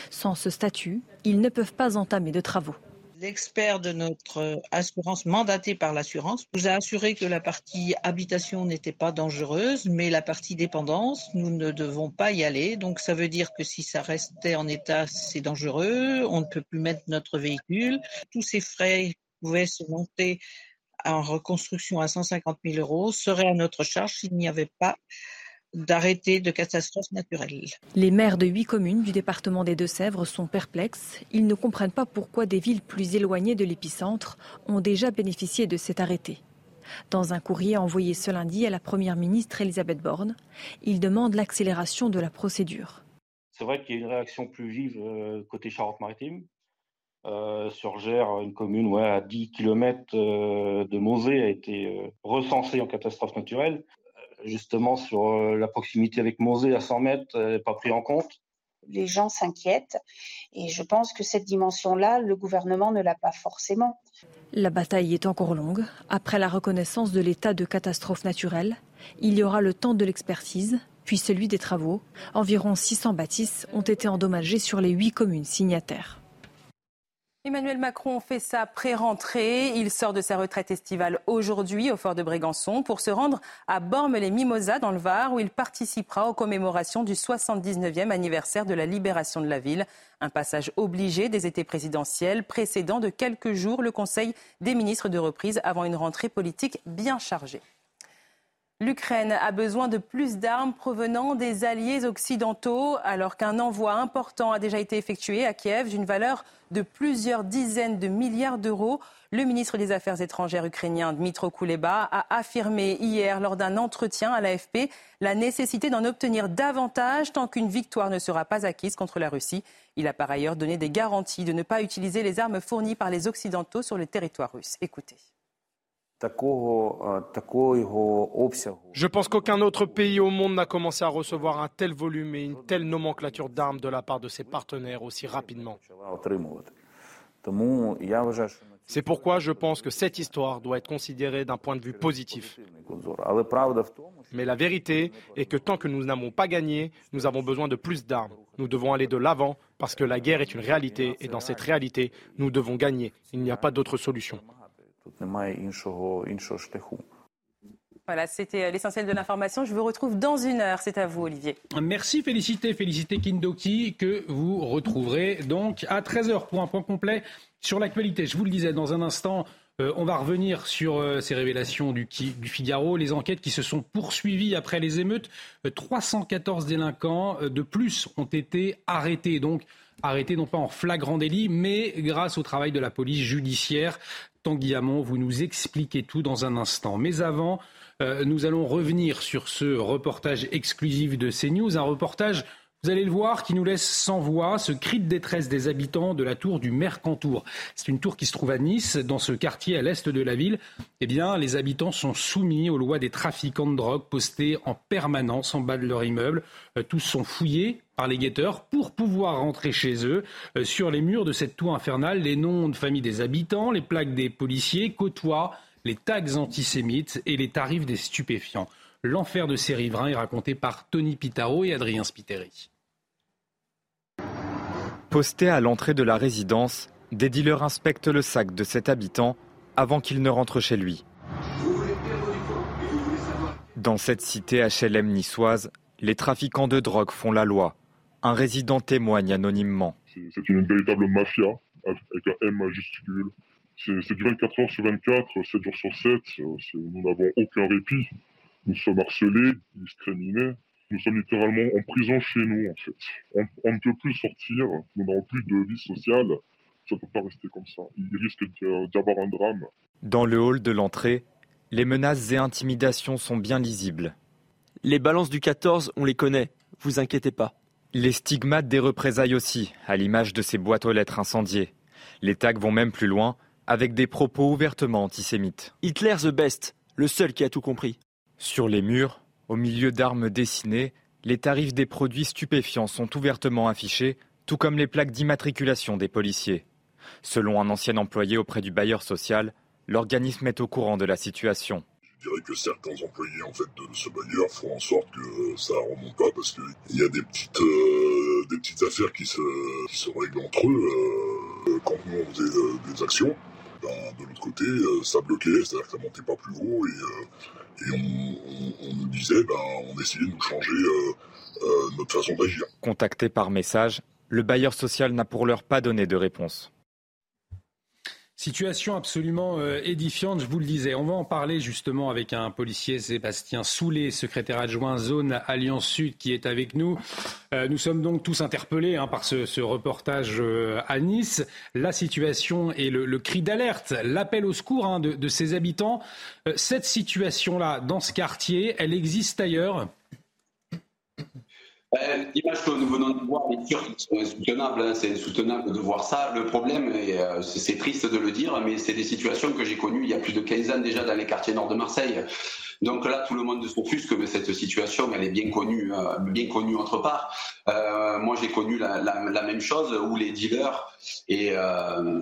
Sans ce statut, ils ne peuvent pas entamer de travaux. L'expert de notre assurance, mandaté par l'assurance, nous a assuré que la partie habitation n'était pas dangereuse, mais la partie dépendance, nous ne devons pas y aller. Donc ça veut dire que si ça restait en état, c'est dangereux, on ne peut plus mettre notre véhicule. Tous ces frais pouvaient se monter en reconstruction à 150 000 euros seraient à notre charge s'il n'y avait pas d'arrêter de catastrophe naturelle. Les maires de huit communes du département des Deux-Sèvres sont perplexes. Ils ne comprennent pas pourquoi des villes plus éloignées de l'épicentre ont déjà bénéficié de cet arrêté. Dans un courrier envoyé ce lundi à la Première ministre Elisabeth Borne, ils demandent l'accélération de la procédure. C'est vrai qu'il y a une réaction plus vive euh, côté Charente-Maritime. Euh, sur une commune ouais, à 10 km euh, de Mosée a été euh, recensée en catastrophe naturelle justement sur euh, la proximité avec Mosée à 100 mètres n'est pas pris en compte les gens s'inquiètent et je pense que cette dimension-là, le gouvernement ne l'a pas forcément. La bataille est encore longue. Après la reconnaissance de l'état de catastrophe naturelle, il y aura le temps de l'expertise, puis celui des travaux. Environ 600 bâtisses ont été endommagées sur les huit communes signataires. Emmanuel Macron fait sa pré-rentrée. Il sort de sa retraite estivale aujourd'hui au fort de Brégançon pour se rendre à Bormes-les-Mimosas dans le Var où il participera aux commémorations du 79e anniversaire de la libération de la ville. Un passage obligé des étés présidentiels précédant de quelques jours le Conseil des ministres de reprise avant une rentrée politique bien chargée. L'Ukraine a besoin de plus d'armes provenant des alliés occidentaux, alors qu'un envoi important a déjà été effectué à Kiev d'une valeur de plusieurs dizaines de milliards d'euros. Le ministre des Affaires étrangères ukrainien Dmitro Kuleba a affirmé hier lors d'un entretien à l'AFP la nécessité d'en obtenir davantage tant qu'une victoire ne sera pas acquise contre la Russie. Il a par ailleurs donné des garanties de ne pas utiliser les armes fournies par les Occidentaux sur le territoire russe. Écoutez. Je pense qu'aucun autre pays au monde n'a commencé à recevoir un tel volume et une telle nomenclature d'armes de la part de ses partenaires aussi rapidement. C'est pourquoi je pense que cette histoire doit être considérée d'un point de vue positif. Mais la vérité est que tant que nous n'avons pas gagné, nous avons besoin de plus d'armes. Nous devons aller de l'avant parce que la guerre est une réalité et dans cette réalité, nous devons gagner. Il n'y a pas d'autre solution. Voilà, c'était l'essentiel de l'information. Je vous retrouve dans une heure. C'est à vous, Olivier. Merci, félicité, félicité Kindoki, que vous retrouverez donc à 13h pour un point complet sur l'actualité. Je vous le disais, dans un instant, euh, on va revenir sur euh, ces révélations du, du, Figaro, les enquêtes qui se sont poursuivies après les émeutes. 314 euh, délinquants de plus ont été arrêtés. Donc, arrêtés non pas en flagrant délit, mais grâce au travail de la police judiciaire. Tanguy Hamon, vous nous expliquez tout dans un instant. Mais avant, euh, nous allons revenir sur ce reportage exclusif de CNews, un reportage vous allez le voir, qui nous laisse sans voix ce cri de détresse des habitants de la tour du Mercantour. C'est une tour qui se trouve à Nice, dans ce quartier à l'est de la ville. Eh bien, les habitants sont soumis aux lois des trafiquants de drogue postés en permanence en bas de leur immeuble. Euh, tous sont fouillés par les guetteurs pour pouvoir rentrer chez eux. Euh, sur les murs de cette tour infernale, les noms de famille des habitants, les plaques des policiers côtoient les tags antisémites et les tarifs des stupéfiants. L'enfer de ces riverains est raconté par Tony Pitaro et Adrien Spiteri. Posté à l'entrée de la résidence, des dealers inspectent le sac de cet habitant avant qu'il ne rentre chez lui. Dans cette cité HLM niçoise, les trafiquants de drogue font la loi. Un résident témoigne anonymement. C'est une véritable mafia avec un M majuscule. C'est du 24 heures sur 24, 7 jours sur 7. Nous n'avons aucun répit. Nous sommes harcelés, discriminés. Nous sommes littéralement en prison chez nous, en fait. On, ne peut plus sortir. Nous n'avons plus de vie sociale. Ça ne peut pas rester comme ça. Il risque d'y avoir un drame. Dans le hall de l'entrée, les menaces et intimidations sont bien lisibles. Les balances du 14, on les connaît. Vous inquiétez pas. Les stigmates des représailles aussi, à l'image de ces boîtes aux lettres incendiées. Les tags vont même plus loin avec des propos ouvertement antisémites. Hitler the best, le seul qui a tout compris. Sur les murs, au milieu d'armes dessinées, les tarifs des produits stupéfiants sont ouvertement affichés, tout comme les plaques d'immatriculation des policiers. Selon un ancien employé auprès du bailleur social, l'organisme est au courant de la situation. Je dirais que certains employés en fait, de ce bailleur font en sorte que ça ne remonte pas parce qu'il y a des petites, euh, des petites affaires qui se, qui règlent entre eux euh, quand nous on faisait euh, des actions. De l'autre côté, euh, ça bloquait, c'est-à-dire que ça montait pas plus haut et, euh, on, nous disait, ben, on essayait de nous changer euh, notre façon d'agir. Contacté par message, le bailleur social n'a pour l'heure pas donné de réponse. Situation absolument euh, édifiante, je vous le disais. On va en parler justement avec un policier, Sébastien Soulet, secrétaire adjoint zone Alliance Sud, qui est avec nous. Euh, nous sommes donc tous interpellés hein, par ce, reportage euh, à Nice. La situation et le, cri d'alerte, l'appel au secours hein, de, de, ces habitants. cette situation-là, dans ce quartier, elle existe ailleurs? Ben, L'image que nous venons de voir, bien sûr, c'est insoutenable. Hein, c'est insoutenable de voir ça. Le problème, et euh, c'est triste de le dire, mais c'est des situations que j'ai connues il y a plus de 15 ans déjà dans les quartiers nord de Marseille. Donc là, tout le monde s'offusque, mais cette situation, elle est bien connue, euh, bien connue autre part. Euh, moi, j'ai connu la, même chose où les dealers et,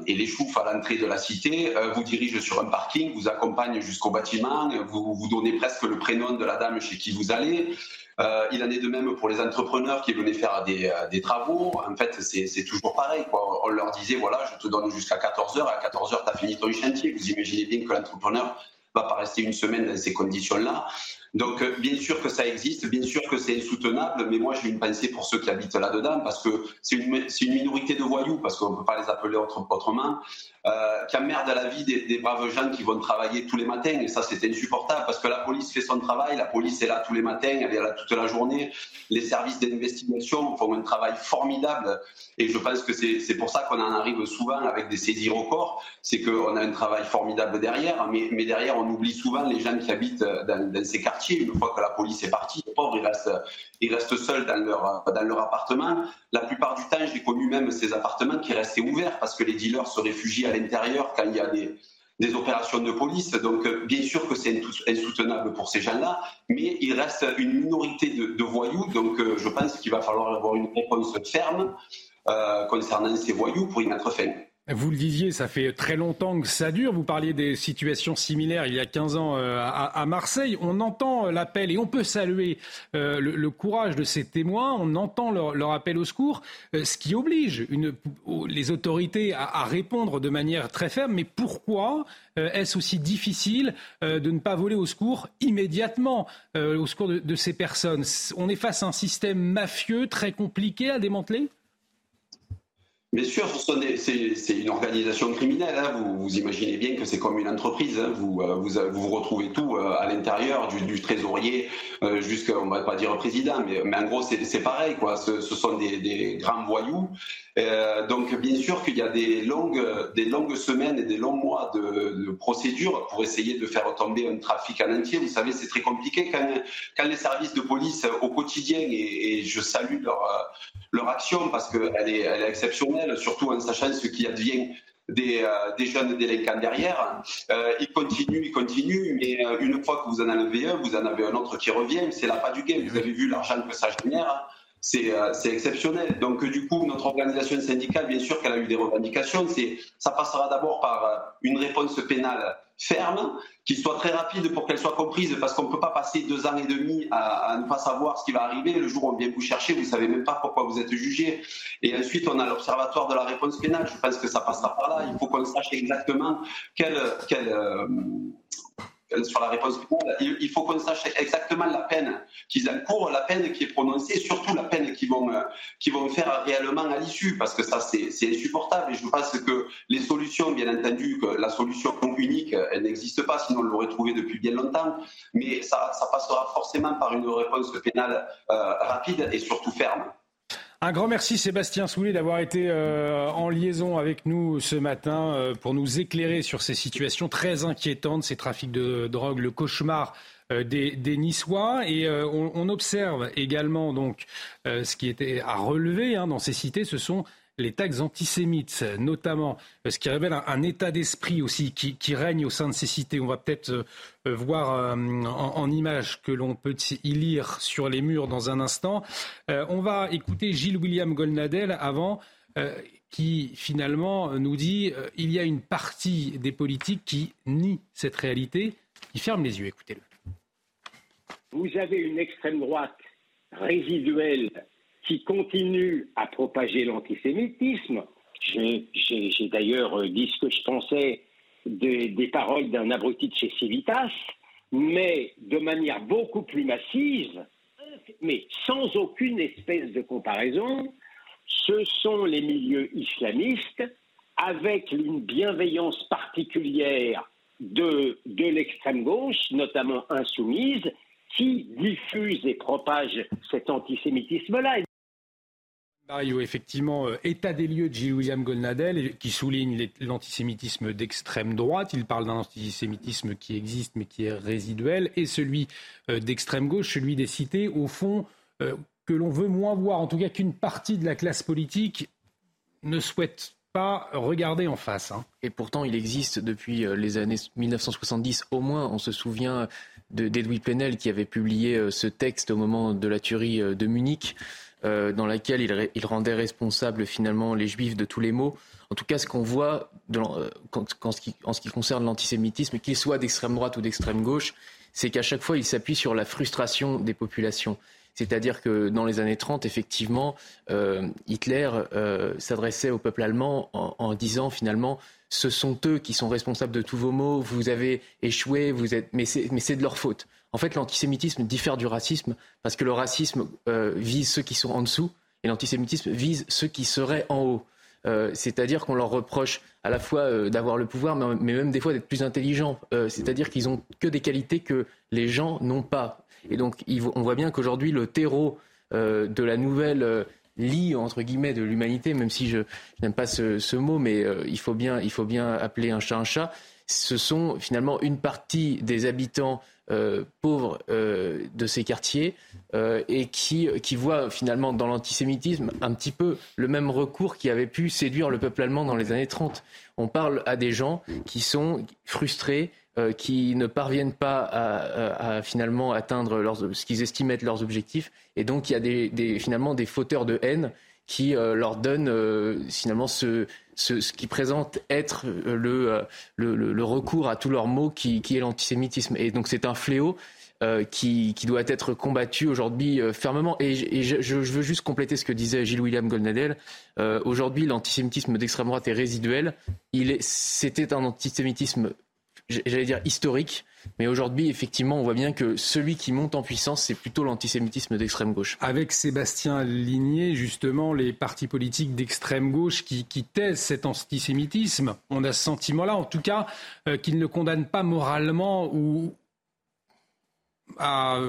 et les choufs à l'entrée de la cité vous dirigent sur un parking, vous accompagnent jusqu'au bâtiment, vous vous donnez presque le prénom de la dame chez qui vous allez. Euh, il en est de même pour les entrepreneurs qui venaient faire des, euh, travaux. En fait, c'est toujours pareil. On leur disait, voilà, je te donne jusqu'à 14h, à 14h, tu as fini ton chantier. Vous imaginez bien que l'entrepreneur va pas rester une semaine dans ces conditions-là. Donc, euh, bien sûr que ça existe, bien sûr que c'est insoutenable, mais moi, j'ai une pensée pour ceux qui habitent là-dedans, parce que c'est une, minorité de voyous, parce qu'on ne peut pas les appeler autrement, euh, qui emmerdent la vie des, braves gens qui vont travailler tous les matins. Et ça, c'est insupportable, parce que la police fait son travail, la police est là tous les matins, elle est là toute la journée. Les services d'investigation font un travail formidable, et je pense que c'est pour ça qu'on en arrive souvent avec des saisies records, c'est qu'on a un travail formidable derrière, mais, derrière, on oublie souvent les gens qui habitent dans, dans ces quartiers une fois que la police est partie, les pauvres, ils restent, ils restent seuls dans leur, dans leur appartement. La plupart du temps, j'ai connu même ces appartements qui restaient ouverts parce que les dealers se réfugient à l'intérieur quand il y a des, des opérations de police. Donc, bien sûr que c'est insoutenable pour ces gens-là, mais il reste une minorité de, voyous. Donc, je pense qu'il va falloir avoir une réponse ferme euh, concernant ces voyous pour y mettre fin. Vous le disiez, ça fait très longtemps que ça dure. Vous parliez des situations similaires il y a 15 ans euh, à, Marseille. On entend euh, l'appel et on peut saluer euh, le, courage de ces témoins. On entend leur, appel au secours, ce qui oblige les autorités à, répondre de manière très ferme. Mais pourquoi est-ce aussi difficile de ne pas voler au secours immédiatement, au secours de ces personnes? On est face à un système mafieux très compliqué à démanteler? Bien sûr, c'est une organisation criminelle. Hein. Vous, imaginez bien que c'est comme une entreprise. Hein. Vous, euh, vous, vous, retrouvez tout euh, à l'intérieur, du, trésorier euh, jusqu'à, on va pas dire président, mais, mais en gros, c'est pareil. Quoi. Ce, sont des, des, grands voyous. Euh, donc, bien sûr qu'il y a des longues, des longues semaines et des longs mois de, de procédures pour essayer de faire tomber un trafic en entier. Vous savez, c'est très compliqué quand, les services de police au quotidien, et, et je salue leur, leur action parce qu'elle est, elle est exceptionnelle, surtout en sachant ce qui advient des, euh, des, jeunes délinquants derrière. Euh, ils continuent, ils continuent, mais euh, une fois que vous en enlevez un, vous en avez un autre qui revient. C'est la pas du game. Vous avez vu l'argent que ça génère. C'est exceptionnel. Donc, du coup, notre organisation syndicale, bien sûr qu'elle a eu des revendications. Ça passera d'abord par une réponse pénale ferme, qui soit très rapide pour qu'elle soit comprise, parce qu'on ne peut pas passer deux ans et demi à, ne pas savoir ce qui va arriver. Le jour où on vient vous chercher, vous ne savez même pas pourquoi vous êtes jugé. Et ensuite, on a l'Observatoire de la réponse pénale. Je pense que ça passera par là. Il faut qu'on sache exactement quelle, quelle, euh, sur la réponse pénale, il faut qu'on sache exactement la peine qu'ils encourent, la peine qui est prononcée, et surtout la peine qu'ils vont, euh, vont faire réellement à l'issue, parce que ça, c'est insupportable. Et je pense que les solutions, bien entendu, que la solution unique, elle n'existe pas, sinon on l'aurait trouvée depuis bien longtemps, mais ça, passera forcément par une réponse pénale euh, rapide et surtout ferme. Un grand merci Sébastien Soulet d'avoir été euh, en liaison avec nous ce matin euh, pour nous éclairer sur ces situations très inquiétantes, ces trafics de drogue, le cauchemar euh, des, Niçois. Et on, observe également donc ce qui était à relever hein, dans ces cités, ce sont les tags antisémites, notamment, ce qui révèle un, état d'esprit aussi qui, règne au sein de ces cités. On va peut-être euh, euh, voir euh, en, images que l'on peut y lire sur les murs dans un instant. on va écouter Gilles William Golnadel avant. qui finalement nous dit il y a une partie des politiques qui nie cette réalité, qui ferme les yeux. Écoutez-le. Vous avez une extrême droite résiduelle qui continue à propager l'antisémitisme. J'ai d'ailleurs euh, dit ce que je pensais des paroles d'un abruti de chez Civitas, mais de manière beaucoup plus massive, mais sans aucune espèce de comparaison, ce sont les milieux islamistes avec une bienveillance particulière de, de l'extrême gauche, notamment insoumise, qui diffuse et propage cet antisémitisme-là. Effectivement, euh, état des lieux de Gilles William Golnadel, qui souligne l'antisémitisme d'extrême droite. Il parle d'un antisémitisme qui existe mais qui est résiduel, et celui euh, d'extrême gauche, celui des cités, au fond, euh, que l'on veut moins voir, en tout cas qu'une partie de la classe politique ne souhaite pas regarder en face. Hein. Et pourtant, il existe depuis les années 1970 au moins. On se souvient d'Edoui Plenel qui avait publié ce texte au moment de la tuerie de Munich. Euh, dans laquelle il, rendait responsable finalement les juifs de tous les maux. En tout cas, ce qu'on voit euh, en, ce qui, concerne l'antisémitisme, qu'il soit d'extrême droite ou d'extrême gauche, c'est qu'à chaque fois, il s'appuie sur la frustration des populations. C'est-à-dire que dans les années 30, effectivement, euh, Hitler s'adressait au peuple allemand en, disant finalement ce sont eux qui sont responsables de tous vos maux, vous avez échoué, vous êtes... mais c'est de leur faute. En fait, l'antisémitisme diffère du racisme parce que le racisme euh, vise ceux qui sont en dessous et l'antisémitisme vise ceux qui seraient en haut. c'est-à-dire qu'on leur reproche à la fois d'avoir le pouvoir, mais, même des fois d'être plus intelligents. c'est-à-dire qu'ils ont que des qualités que les gens n'ont pas. Et donc, on voit bien qu'aujourd'hui, le terreau euh, de la nouvelle euh, lit entre guillemets de l'humanité, même si je, n'aime pas ce, mot, mais euh, il, faut bien, il faut bien appeler un chat un chat. Ce sont finalement une partie des habitants pauvres de ces quartiers et qui, voient finalement dans l'antisémitisme un petit peu le même recours qui avait pu séduire le peuple allemand dans les années 30. On parle à des gens qui sont frustrés, euh, qui ne parviennent pas à, finalement atteindre ce qu'ils estiment être leurs objectifs. Et donc il y a finalement des fauteurs de haine qui euh, leur donnent euh, finalement ce, ce, ce, qui présente être le, le, recours à tous leurs mots qui, qui est l'antisémitisme. Et donc c'est un fléau. qui, qui, doit être combattu aujourd'hui fermement. Et, je, veux juste compléter ce que disait Gilles William Goldnadel. aujourd'hui, l'antisémitisme d'extrême droite est résiduel. C'était un antisémitisme j'allais dire historique. Mais aujourd'hui, effectivement, on voit bien que celui qui monte en puissance, c'est plutôt l'antisémitisme d'extrême gauche. Avec Sébastien Ligné, justement, les partis politiques d'extrême gauche qui, taisent cet antisémitisme, on a ce sentiment-là, en tout cas, euh, qu'ils ne condamnent pas moralement ou, à,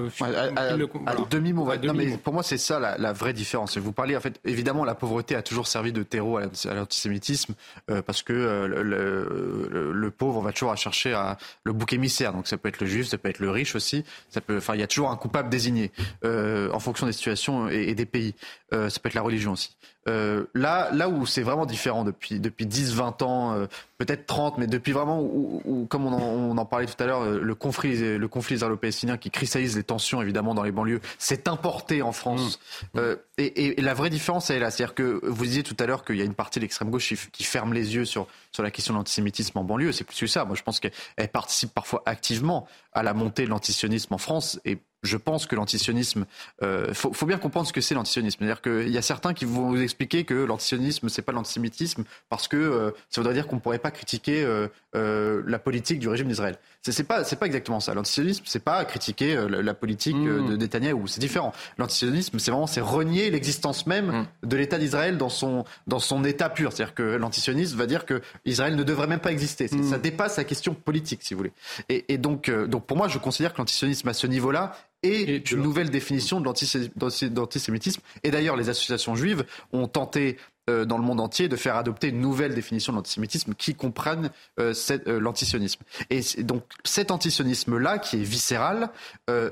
demi-mot. mais pour moi, c'est ça la, vraie différence. Vous parlez, en fait, évidemment, la pauvreté a toujours servi de terreau à l'antisémitisme euh, parce que euh, le, pauvre va toujours à chercher à, le bouc émissaire. Donc ça peut être le juif, ça peut être le riche aussi. Ça peut, enfin, il y a toujours un coupable désigné euh, en fonction des situations et, et des pays. ça peut être la religion aussi. Euh, là, là où c'est vraiment différent depuis, depuis 10, 20 ans, euh, peut-être 30, mais depuis vraiment où, comme on en, parlait tout à l'heure, euh, le conflit, le conflit israélo-palestinien qui cristallise les tensions évidemment dans les banlieues, s'est importé en France. Mmh. Et, la vraie différence, elle est là. C'est-à-dire que vous disiez tout à l'heure qu'il y a une partie de l'extrême gauche qui, ferme les yeux sur, sur la question de l'antisémitisme en banlieue. C'est plus que ça. Moi, je pense qu'elle participe parfois activement à la montée de l'antisionisme en France. Et je pense que l'antisionisme, euh, faut, faut, bien comprendre ce que c'est l'antisionisme. C'est-à-dire qu'il y a certains qui vont vous expliquer que l'antisionisme c'est pas l'antisémitisme parce que euh, ça voudrait dire qu'on pourrait pas critiquer euh, euh la politique du régime d'Israël. C'est, c'est pas c'est pas exactement ça. L'antisionisme c'est pas critiquer euh, la, politique mmh. de Netanyahou. C'est différent. L'antisionisme c'est vraiment c'est renier l'existence même mmh. de l'État d'Israël dans son dans son état pur. C'est-à-dire que l'antisionisme va dire que Israël ne devrait même pas exister. Mmh. Ça dépasse la question politique si vous voulez. Et, et donc donc pour moi je considère que l'antisionisme à ce niveau-là et, une nouvelle définition de l'antisémitisme. Et d'ailleurs, les associations juives ont tenté euh, dans le monde entier de faire adopter une nouvelle définition de l'antisémitisme qui comprenne euh, euh, l'antisionisme. Et donc cet antisionisme-là, qui est viscéral,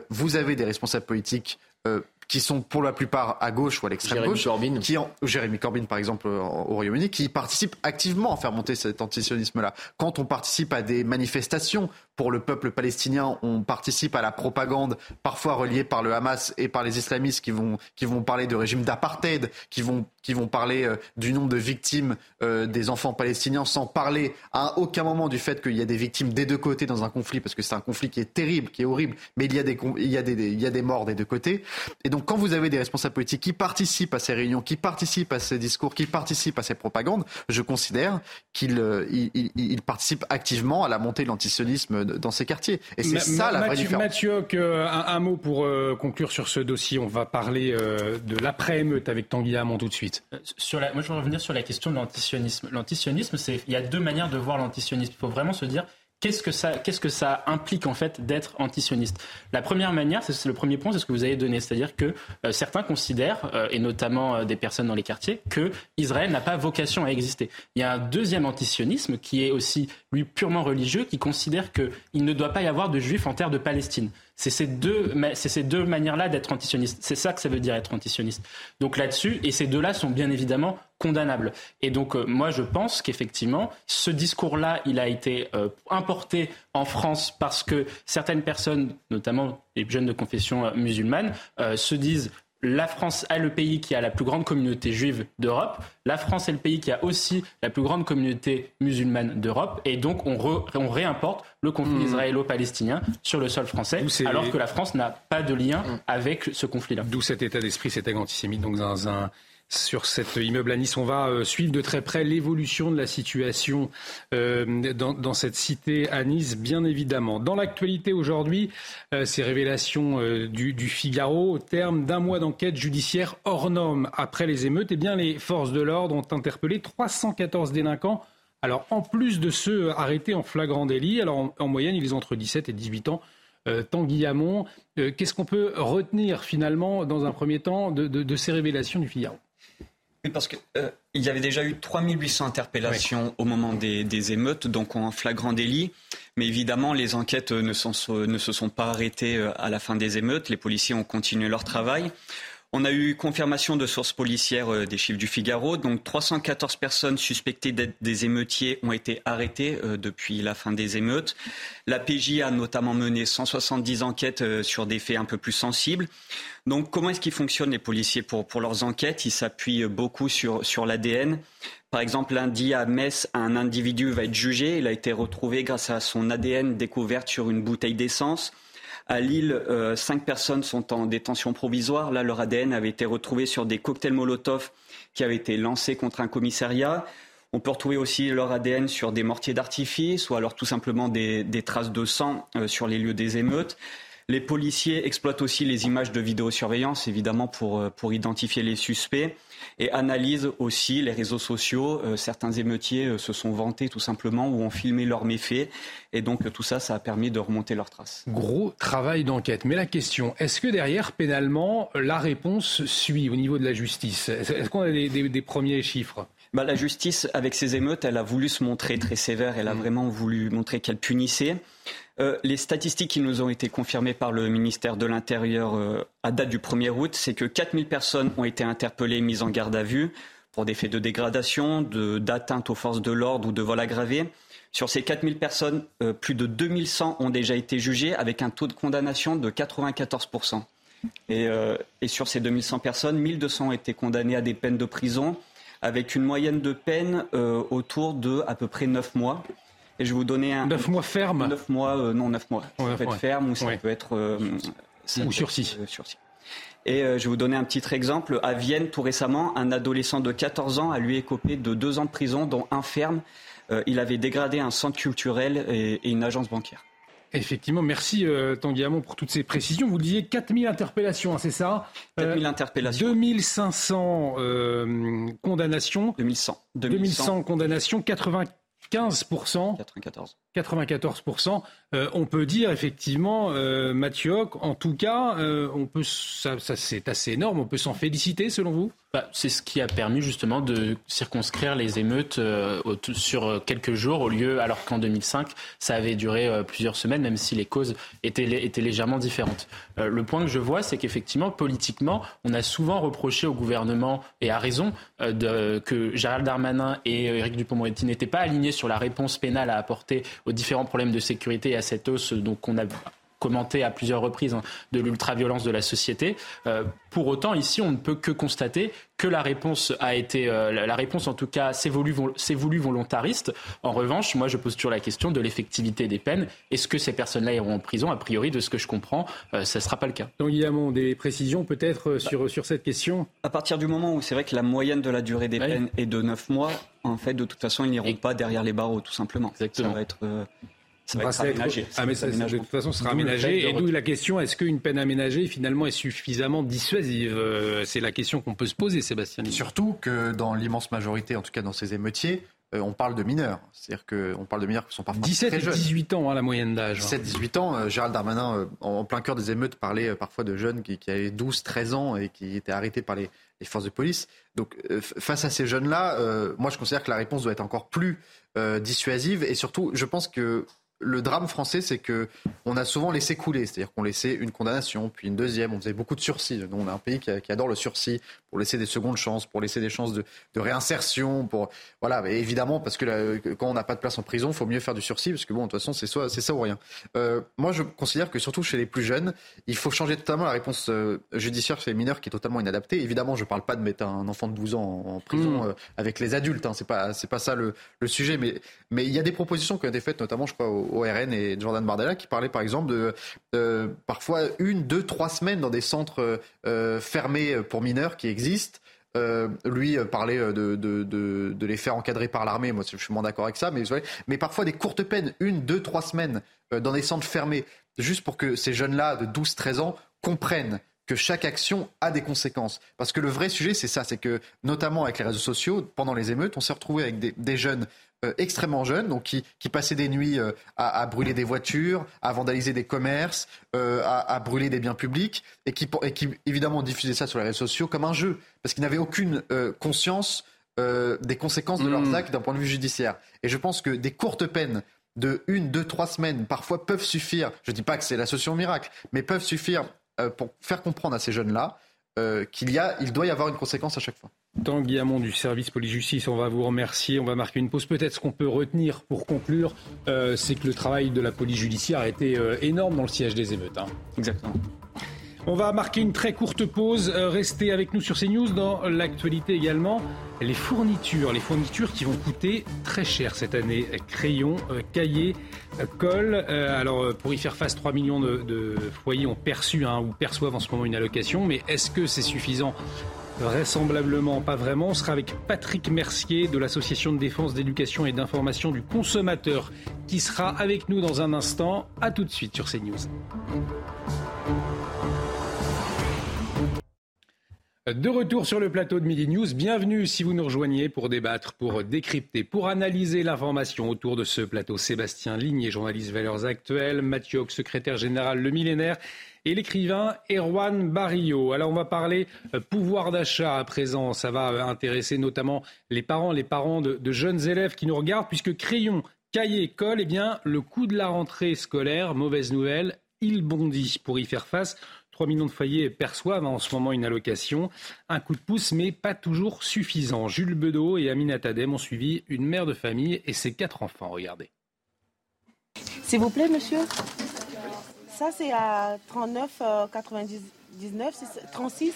vous avez des responsables politiques qui sont pour la plupart à gauche ou à l'extrême gauche, Corbyn. qui en, Jérémy Corbyn par exemple au Royaume-Uni, qui participent activement à faire monter cet antisionisme-là. Quand on participe à des manifestations pour le peuple palestinien, on participe à la propagande parfois reliée par le Hamas et par les islamistes qui vont, qui vont parler de régime d'apartheid, qui vont, qui vont parler euh, du nombre de victimes euh, des enfants palestiniens sans parler à aucun moment du fait qu'il y a des victimes des deux côtés dans un conflit, parce que c'est un conflit qui est terrible, qui est horrible, mais il y a des, il y a des, il y a des morts des deux côtés. Et donc quand vous avez des responsables politiques qui participent à ces réunions, qui participent à ces discours, qui participent à ces propagandes, je considère qu'ils euh, participent activement à la montée de l'antisionisme dans ces quartiers. Et c'est ça la vraie différence. Mathieu, un, mot pour conclure sur ce dossier. On va parler de l'après-émeute avec Tanguy Hamon tout de suite. La, moi, je veux revenir sur la question de l'antisionisme. L'antisionisme, c'est il y a deux manières de voir l'antisionisme. Il faut vraiment se dire Qu'est-ce que ça, implique en fait d'être antisioniste? La première manière, c'est le premier point, c'est ce que vous avez donné, c'est-à-dire que euh, certains considèrent, euh, et notamment euh, des personnes dans les quartiers, que Israël n'a pas vocation à exister. Il y a un deuxième antisionisme qui est aussi lui purement religieux, qui considère qu'il ne doit pas y avoir de juifs en terre de Palestine. C'est ces deux, manières-là d'être antisioniste. C'est ça que ça veut dire être antisioniste. Donc là-dessus, et ces deux-là sont bien évidemment condamnables. Et donc euh, moi, je pense qu'effectivement, ce discours-là, il a été euh, importé en France parce que certaines personnes, notamment les jeunes de confession euh, musulmane, se disent la France est le pays qui a la plus grande communauté juive d'Europe. La France est le pays qui a aussi la plus grande communauté musulmane d'Europe. Et donc, on, réimporte le conflit hmm. israélo-palestinien sur le sol français, alors que la France n'a pas de lien hmm. avec ce conflit-là. D'où cet état d'esprit, cet antisémite, donc dans un sur cet immeuble à Nice. On va euh, suivre de très près l'évolution de la situation euh, dans, cette cité à Nice, bien évidemment. Dans l'actualité aujourd'hui, euh, ces révélations du, Figaro, au terme d'un mois d'enquête judiciaire hors norme après les émeutes, eh bien, les forces de l'ordre ont interpellé 314 délinquants. Alors, en plus de ceux arrêtés en flagrant délit, alors en, moyenne, ils ont entre 17 et 18 ans. Tanguy Hamon, qu'est-ce qu'on peut retenir finalement, dans un premier temps, de ces révélations du Figaro? Oui, parce qu'il euh, y avait déjà eu 3800 interpellations au moment des, émeutes, donc en flagrant délit. Mais évidemment, les enquêtes ne, ne se sont pas arrêtées euh, à la fin des émeutes. Les policiers ont continué leur travail. On a eu confirmation de sources policières euh, des chiffres du Figaro. Donc 314 personnes suspectées d'être des émeutiers ont été arrêtées euh, depuis la fin des émeutes. La PJ a notamment mené 170 enquêtes euh, sur des faits un peu plus sensibles. Donc comment est-ce qu'ils fonctionnent les policiers pour, leurs enquêtes? Ils s'appuient beaucoup sur, sur l'ADN. Par exemple, lundi à Metz, un individu va être jugé. Il a été retrouvé grâce à son ADN découverte sur une bouteille d'essence. À Lille, euh, cinq personnes sont en détention provisoire. Là, leur ADN avait été retrouvé sur des cocktails Molotov qui avaient été lancés contre un commissariat. On peut retrouver aussi leur ADN sur des mortiers d'artifice ou alors tout simplement des, traces de sang euh, sur les lieux des émeutes. Les policiers exploitent aussi les images de vidéosurveillance, évidemment, pour, euh, pour identifier les suspects et analysent aussi les réseaux sociaux. Euh, certains émeutiers euh, se sont vantés tout simplement ou ont filmé leurs méfaits. Et donc tout ça, ça a permis de remonter leurs traces. Gros travail d'enquête. Mais la question, est-ce que derrière, pénalement, la réponse suit au niveau de la justice? Est-ce qu'on a des, premiers chiffres? Bah, la justice, avec ces émeutes, elle a voulu se montrer très sévère. Elle a mm. vraiment voulu montrer qu'elle punissait. Euh, les statistiques qui nous ont été confirmées par le ministère de l'Intérieur euh, à date du 1er août, c'est que 4000 personnes ont été interpellées, mises en garde à vue pour des faits de dégradation, d'atteinte aux forces de l'ordre ou de vol aggravé. Sur ces 4000 personnes, euh, plus de 2100 ont déjà été jugées avec un taux de condamnation de 94%. Et, et sur ces 2100 personnes, 1200 ont été condamnées à des peines de prison avec une moyenne de peine autour de à peu près 9 mois. Et je vais vous donner un. 9 mois ferme 9 mois, euh, non, 9 mois. ça peut être ferme ou ça peut être. Euh, ou sursis. Euh, Et je vais vous donner un petit exemple. À Vienne, tout récemment, un adolescent de 14 ans a lui écopé de deux ans de prison, dont un ferme. il avait dégradé un centre culturel et, une agence bancaire. Effectivement, merci Tanguy Hamon pour toutes ces précisions. Vous disiez 4000 interpellations, hein, c'est ça? 4000 interpellations. 2500 condamnations. 2100. 2100 condamnations, 80 15%. 94. 94%. on peut dire effectivement, euh, en tout cas, euh, on peut, ça, c'est assez énorme. On peut s'en féliciter, selon vous? Bah, C'est ce qui a permis justement de circonscrire les émeutes euh, sur quelques jours, au lieu, alors qu'en 2005, ça avait duré euh, plusieurs semaines, même si les causes étaient, légèrement différentes. le point que je vois, c'est qu'effectivement, politiquement, on a souvent reproché au gouvernement, et à raison, que Gérald Darmanin et Éric Dupond-Moretti n'étaient pas alignés sur la réponse pénale à apporter aux différents problèmes de sécurité et à cette hausse donc qu'on a commenté à plusieurs reprises hein, de l'ultra-violence de la société. Euh, pour autant, ici, on ne peut que constater que la réponse a été, euh, la réponse en tout cas, s'est voulue, voulu volontariste. En revanche, moi, je pose toujours la question de l'effectivité des peines. Est-ce que ces personnes-là iront en prison? A priori, de ce que je comprends, euh, ça ne sera pas le cas. Donc, Guillamon, des précisions peut-être sur, sur cette question? À partir du moment où c'est vrai que la moyenne de la durée des peines est de 9 mois, en fait, de toute façon, ils n'iront pas derrière les barreaux, tout simplement. Exactement. Ça va être ça va être aménagé. Ah, mais ça, de toute façon, sera aménagé. Et d'où la question est-ce qu'une peine aménagée, finalement, est suffisamment dissuasive euh, C'est la question qu'on peut se poser, Sébastien. surtout que dans l'immense majorité, en tout cas dans ces émeutiers, euh, on parle de mineurs. C'est-à-dire qu'on parle de mineurs qui sont parfois 17 et 18 ans, hein, la moyenne d'âge. 17-18 ans. Euh, Gérald Darmanin, en plein cœur des émeutes, parlait parfois de jeunes qui, avaient 12-13 ans et qui étaient arrêtés par les, forces de police. Donc, face à ces jeunes-là, moi, je considère que la réponse doit être encore plus dissuasive. Et surtout, je pense que le drame français, c'est que on a souvent laissé couler, c'est-à-dire qu'on laissait une condamnation, puis une deuxième, on faisait beaucoup de sursis. Nous, on a un pays qui, adore le sursis pour laisser des secondes chances, pour laisser des chances de, réinsertion, pour voilà. Mais évidemment, parce que quand on n'a pas de place en prison, il faut mieux faire du sursis, parce que bon, de toute façon, c'est soit c'est ça ou rien. Euh, moi, je considère que surtout chez les plus jeunes, il faut changer totalement la réponse euh, judiciaire chez les mineurs, qui est totalement inadaptée. Évidemment, je ne parle pas de mettre un enfant de 12 ans en, prison mmh. euh, avec les adultes. Hein, c'est pas c'est pas ça le, le sujet, mais mais il y a des propositions qui ont été faites, notamment, je crois, au, au RN et Jordan Bardella, qui parlaient par exemple de parfois une, deux, trois semaines dans des centres euh, fermés pour mineurs qui existent. Euh, lui parlait de, les faire encadrer par l'armée. Moi, je suis moins d'accord avec ça, mais, mais parfois des courtes peines, une, deux, trois semaines euh, dans des centres fermés, juste pour que ces jeunes-là de 12-13 ans comprennent que chaque action a des conséquences. Parce que le vrai sujet, c'est ça, c'est que notamment avec les réseaux sociaux, pendant les émeutes, on s'est retrouvé avec des, des jeunes euh, extrêmement jeunes, donc qui, qui passaient des nuits euh, à, à, brûler des voitures, à vandaliser des commerces, euh, à, à, brûler des biens publics, et qui, et qui évidemment diffusaient ça sur les réseaux sociaux comme un jeu, parce qu'ils n'avaient aucune conscience des conséquences de leurs mmh. actes d'un point de vue judiciaire. Et je pense que des courtes peines de une, deux, trois semaines parfois peuvent suffire. Je ne dis pas que c'est la solution miracle, mais peuvent suffire pour faire comprendre à ces jeunes-là qu'il y a, il doit y avoir une conséquence à chaque fois. Tanguy Hamon du service police-justice, on va vous remercier. On va marquer une pause. Peut-être ce qu'on peut retenir pour conclure, euh, c'est que le travail de la police judiciaire a été euh, énorme dans le siège des émeutes. Hein. Exactement. On va marquer une très courte pause. Euh, restez avec nous sur CNews. Dans l'actualité également, les fournitures. Les fournitures qui vont coûter très cher cette année. Crayons, cahiers, colle. alors, pour y faire face, 3 millions de, foyers ont perçu hein, ou perçoivent en ce moment une allocation. Mais est-ce que c'est suffisant? Vraisemblablement pas vraiment. On sera avec Patrick Mercier de l'Association de défense, d'éducation et d'information du consommateur qui sera avec nous dans un instant. A tout de suite sur CNews. De retour sur le plateau de Midi News, bienvenue si vous nous rejoignez pour débattre, pour décrypter, pour analyser l'information autour de ce plateau. Sébastien Ligné, journaliste Valeurs Actuelles, Mathieu secrétaire général Le Millénaire et l'écrivain Erwan Barrio. Alors on va parler euh, pouvoir d'achat à présent. Ça va euh, intéresser notamment les parents, les parents de, jeunes élèves qui nous regardent, puisque crayon, cahier, colle, eh bien le coût de la rentrée scolaire, mauvaise nouvelle, il bondit. Pour y faire face, 3 millions de foyers perçoivent en ce moment une allocation. Un coup de pouce, mais pas toujours suffisant. Jules Bedeau et Aminata Tadem ont suivi une mère de famille et ses quatre enfants. Regardez. S'il vous plaît, monsieur ça, c'est à 39,99, 36.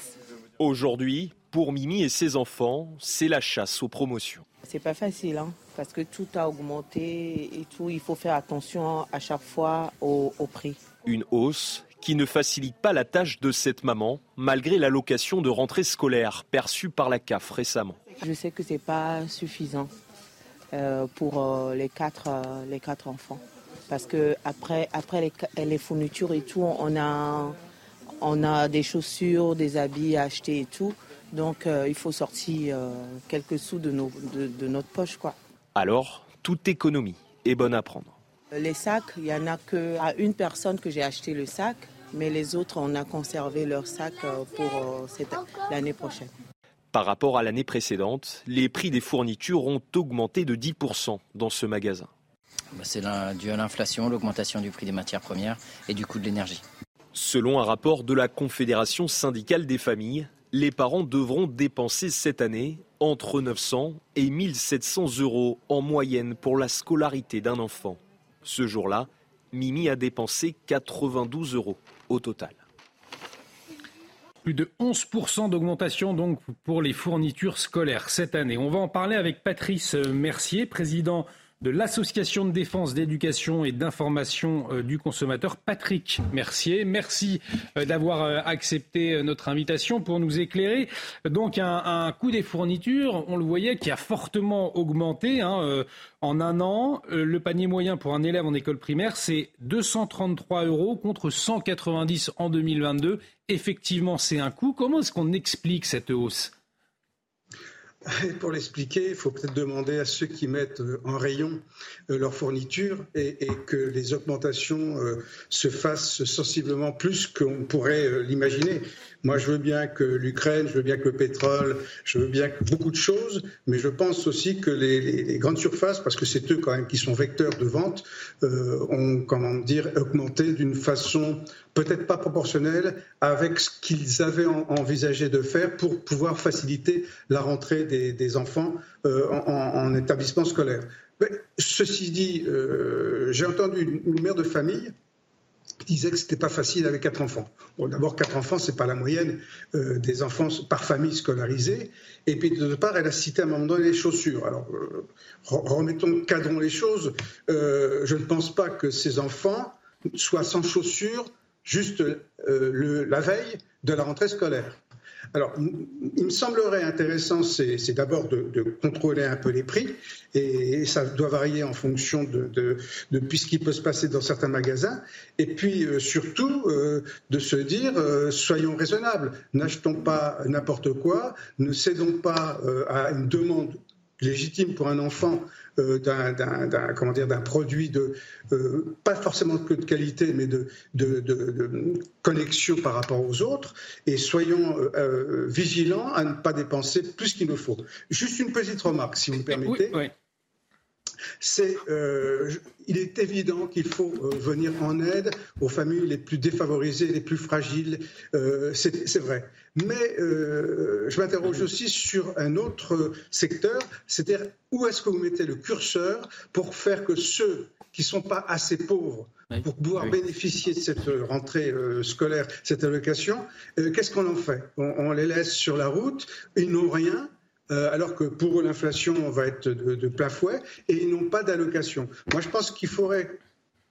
Aujourd'hui, pour Mimi et ses enfants, c'est la chasse aux promotions. C'est pas facile, hein, parce que tout a augmenté et tout. Il faut faire attention à chaque fois au, prix. Une hausse qui ne facilite pas la tâche de cette maman, malgré l'allocation de rentrée scolaire perçue par la CAF récemment. Je sais que c'est pas suffisant euh, pour euh, les, quatre, euh, les quatre enfants parce que après, après les, fournitures et tout, on a, on a des chaussures, des habits à acheter et tout. Donc il faut sortir quelques sous de, nos, de, notre poche. Quoi. Alors, toute économie est bonne à prendre. Les sacs, il n'y en a qu'à une personne que j'ai acheté le sac, mais les autres, on a conservé leur sac euh, pour l'année prochaine. Par rapport à l'année précédente, les prix des fournitures ont augmenté de 10% dans ce magasin. Bah, c'est dû à l'inflation, l'augmentation du prix des matières premières et du coût de l'énergie. Selon un rapport de la Confédération syndicale des familles, les parents devront dépenser cette année entre 900 et 1700 euros en moyenne pour la scolarité d'un enfant. Ce jour-là, Mimi a dépensé 92 euros au total. Plus de 11% d'augmentation donc pour les fournitures scolaires cette année. On va en parler avec Patrice Mercier, président de l'Association de défense, d'éducation et d'information euh, du consommateur, Patrick Mercier. Merci euh, d'avoir euh, accepté notre invitation pour nous éclairer. Donc un, coût des fournitures, on le voyait, qui a fortement augmenté hein, en un an. Le panier moyen pour un élève en école primaire, c'est 233 euros contre 190 en 2022. Effectivement, c'est un coût. Comment est-ce qu'on explique cette hausse? pour l'expliquer, il faut peut-être demander à ceux qui mettent euh, en rayon euh, leurs fournitures et, que les augmentations euh, se fassent sensiblement plus qu'on pourrait l'imaginer. Moi, je veux bien que l'Ukraine, je veux bien que le pétrole, je veux bien que beaucoup de choses, mais je pense aussi que les, grandes surfaces, parce que c'est eux quand même qui sont vecteurs de vente, euh, ont, comment dire, augmenté d'une façon peut-être pas proportionnelle avec ce qu'ils avaient envisagé de faire pour pouvoir faciliter la rentrée des, enfants euh, en, établissement scolaire. ceci dit, euh, j'ai entendu une mère de famille disait que c'était pas facile avec quatre enfants. Bon, d'abord, quatre enfants, c'est pas la moyenne euh, des enfants par famille scolarisée. Et puis, de part, elle a cité à un moment donné les chaussures. Alors, euh, remettons, cadrons les choses. Euh, je ne pense pas que ces enfants soient sans chaussures juste la veille de la rentrée scolaire. Alors, il me semblerait intéressant, c'est d'abord de, contrôler un peu les prix, et, ça doit varier en fonction de, de, ce qui peut se passer dans certains magasins, et puis euh, surtout euh, de se dire, euh, soyons raisonnables, n'achetons pas n'importe quoi, ne cédons pas à une demande légitime pour un enfant d'un comment dire d'un produit de euh, pas forcément que de qualité mais de, de, connexion par rapport aux autres et soyons euh, vigilants à ne pas dépenser plus qu'il ne faut. Juste une petite remarque si vous me permettez. C'est, il est évident qu'il faut venir en aide aux familles les plus défavorisées, les plus fragiles. c'est vrai. Mais euh, je m'interroge aussi sur un autre secteur, c'est-à-dire où est-ce que vous mettez le curseur pour faire que ceux qui ne sont pas assez pauvres pour pouvoir bénéficier de cette rentrée euh, scolaire, cette allocation, euh, qu'est-ce qu'on en fait? On, les laisse sur la route, ils n'ont rien, alors que pour eux l'inflation va être de, fouet, et ils n'ont pas d'allocation. Moi je pense qu'il faudrait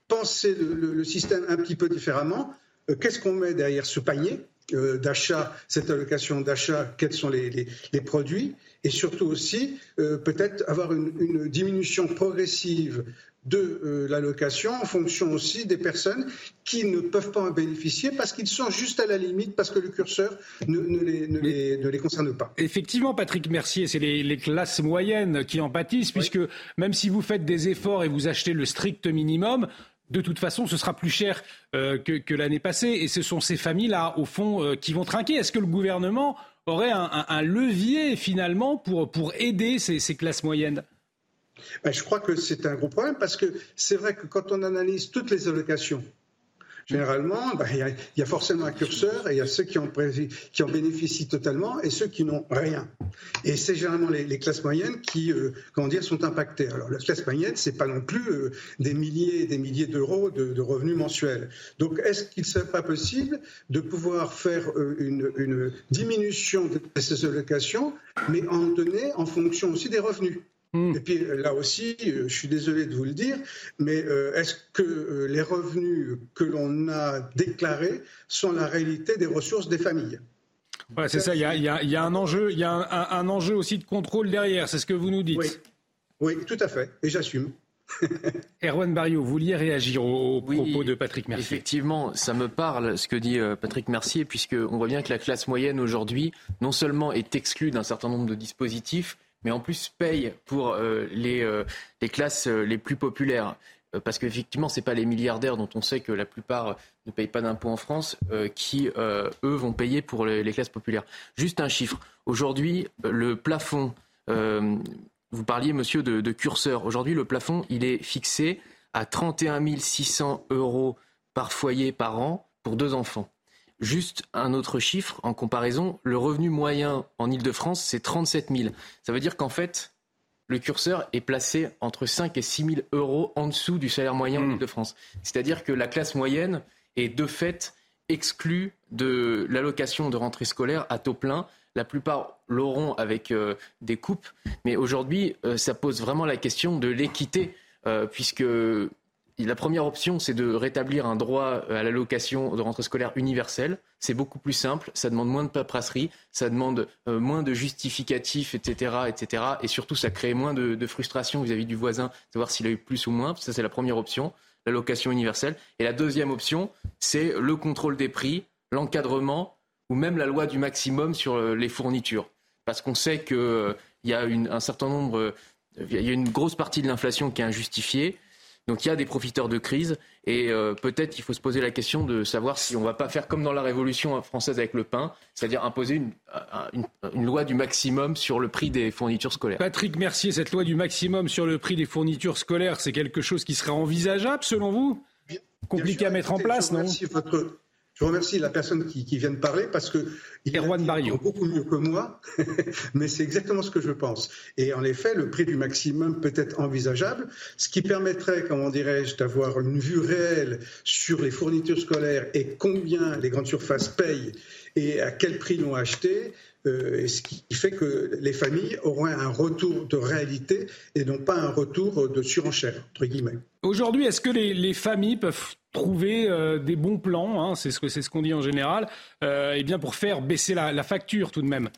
penser le, système un petit peu différemment. Qu'est-ce qu'on met derrière ce panier euh, d'achat, cette allocation d'achat, quels sont les, produits, et surtout aussi euh, peut-être avoir une, diminution progressive de euh, l'allocation en fonction aussi des personnes qui ne peuvent pas en bénéficier parce qu'ils sont juste à la limite, parce que le curseur ne, les, concerne pas. Effectivement, Patrick Mercier, c'est les, classes moyennes qui en pâtissent, puisque même si vous faites des efforts et vous achetez le strict minimum, de toute façon, ce sera plus cher euh, que, l'année passée. Et ce sont ces familles-là, au fond, euh, qui vont trinquer. Est-ce que le gouvernement aurait un, levier, finalement, pour, pour aider ces, classes moyennes? Ben, Je crois que c'est un gros problème parce que c'est vrai que quand on analyse toutes les allocations, Généralement, bah, il y, a forcément un curseur et il y a ceux qui en, qui en, bénéficient totalement et ceux qui n'ont rien. Et c'est généralement les, classes moyennes qui, euh, comment dire, sont impactées. Alors la classe moyenne, c'est pas non plus euh, des milliers et des milliers d'euros de, revenus mensuels. Donc, est-ce qu'il ne serait pas possible de pouvoir faire euh, une, une, diminution de ces allocations, mais en donner en fonction aussi des revenus? Hmm. Et puis là aussi, euh, je suis désolé de vous le dire, mais euh, est-ce que euh, les revenus que l'on a déclarés sont la réalité des ressources des familles? Voilà, c'est ça. Il y, a, un enjeu, il y a un, enjeu aussi de contrôle derrière. C'est ce que vous nous dites. Oui, oui tout à fait. Et j'assume. Erwan Barrio, vous vouliez réagir au, propos de Patrick Mercier Effectivement, ça me parle ce que dit Patrick Mercier, puisqu'on voit bien que la classe moyenne aujourd'hui, non seulement est exclue d'un certain nombre de dispositifs, mais en plus paye pour euh, les, euh, les, classes euh, les plus populaires. Parce qu'effectivement, ce n'est pas les milliardaires dont on sait que la plupart ne payent pas d'impôts en France qui, eux, vont payer pour les, classes populaires. Juste un chiffre. Aujourd'hui, le plafond, vous parliez, monsieur, de, de curseur. Aujourd'hui, le plafond, il est fixé à 31 600 euros par foyer par an pour deux enfants. Juste un autre chiffre en comparaison, le revenu moyen en Ile-de-France, c'est 37 000. Ça veut dire qu'en fait, le curseur est placé entre 5 et 6 000 euros en dessous du salaire moyen en hmm. Ile-de-France. C'est-à-dire que la classe moyenne est de fait exclue de l'allocation de rentrée scolaire à taux plein. La plupart l'auront avec euh, des coupes, mais aujourd'hui, euh, ça pose vraiment la question de l'équité, euh, puisque la première option, c'est de rétablir un droit à l'allocation de rentrée scolaire universelle. C'est beaucoup plus simple, ça demande moins de paperasserie, ça demande euh, moins de justificatifs, etc., etc. Et surtout, ça crée moins de, frustration vis-à-vis du voisin, savoir s'il a eu plus ou moins. Ça, c'est la première option, l'allocation universelle. Et la deuxième option, c'est le contrôle des prix, l'encadrement ou même la loi du maximum sur euh, les fournitures. Parce qu'on sait qu'il euh, y a un certain nombre, il y a une grosse partie de l'inflation qui est injustifiée Donc il y a des profiteurs de crise et euh, peut-être qu'il faut se poser la question de savoir si on ne va pas faire comme dans la Révolution française avec le pain, c'est-à-dire imposer une, une, loi du maximum sur le prix des fournitures scolaires. Patrick Mercier, cette loi du maximum sur le prix des fournitures scolaires, c'est quelque chose qui serait envisageable selon vous? Compliqué à mettre en place, non? votre, je remercie la personne qui, vient de parler parce que il Erwan Barrio. beaucoup mieux que moi, mais c'est exactement ce que je pense. Et en effet, le prix du maximum peut être envisageable, ce qui permettrait, comment dirais-je, d'avoir une vue réelle sur les fournitures scolaires et combien les grandes surfaces payent et à quel prix l'ont acheté, euh, ce qui fait que les familles auront un retour de réalité et non pas un retour de surenchère, entre guillemets. Aujourd'hui, est-ce que les, familles peuvent trouver euh, des bons plans, hein, c'est ce qu'on dit en général, euh, eh bien pour faire baisser la facture tout de même.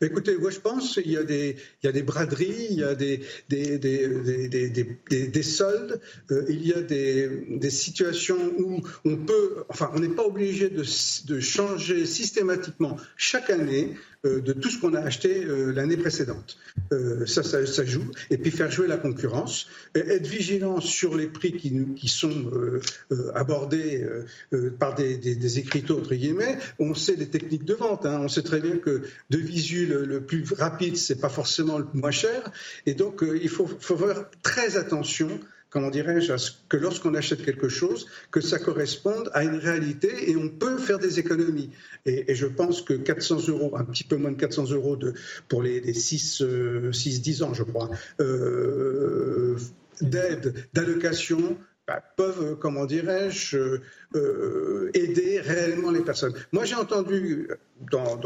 Écoutez, moi je pense qu'il y, a des, braderies, il y a des, des, des, des soldes, euh, il y a des, situations où on peut, enfin on n'est pas obligé de, changer systématiquement chaque année de tout ce qu'on a acheté euh, l'année précédente. Euh, ça, ça, joue. Et puis faire jouer la concurrence, être vigilant sur les prix qui, qui sont abordés par des, des, écriteaux, entre guillemets. On sait les techniques de vente. Hein. On sait très bien que de visu, le, plus rapide, c'est pas forcément le moins cher. Et donc, il faut faire très attention comment dirais-je, que lorsqu'on achète quelque chose, que ça corresponde à une réalité et on peut faire des économies. Et, je pense que 400 euros, un petit peu moins de 400 euros pour les, 6-10 euh, ans, je crois, euh, d'aide, d'allocation, bah, peuvent, comment dirais-je, euh, aider réellement les personnes. Moi, j'ai entendu dans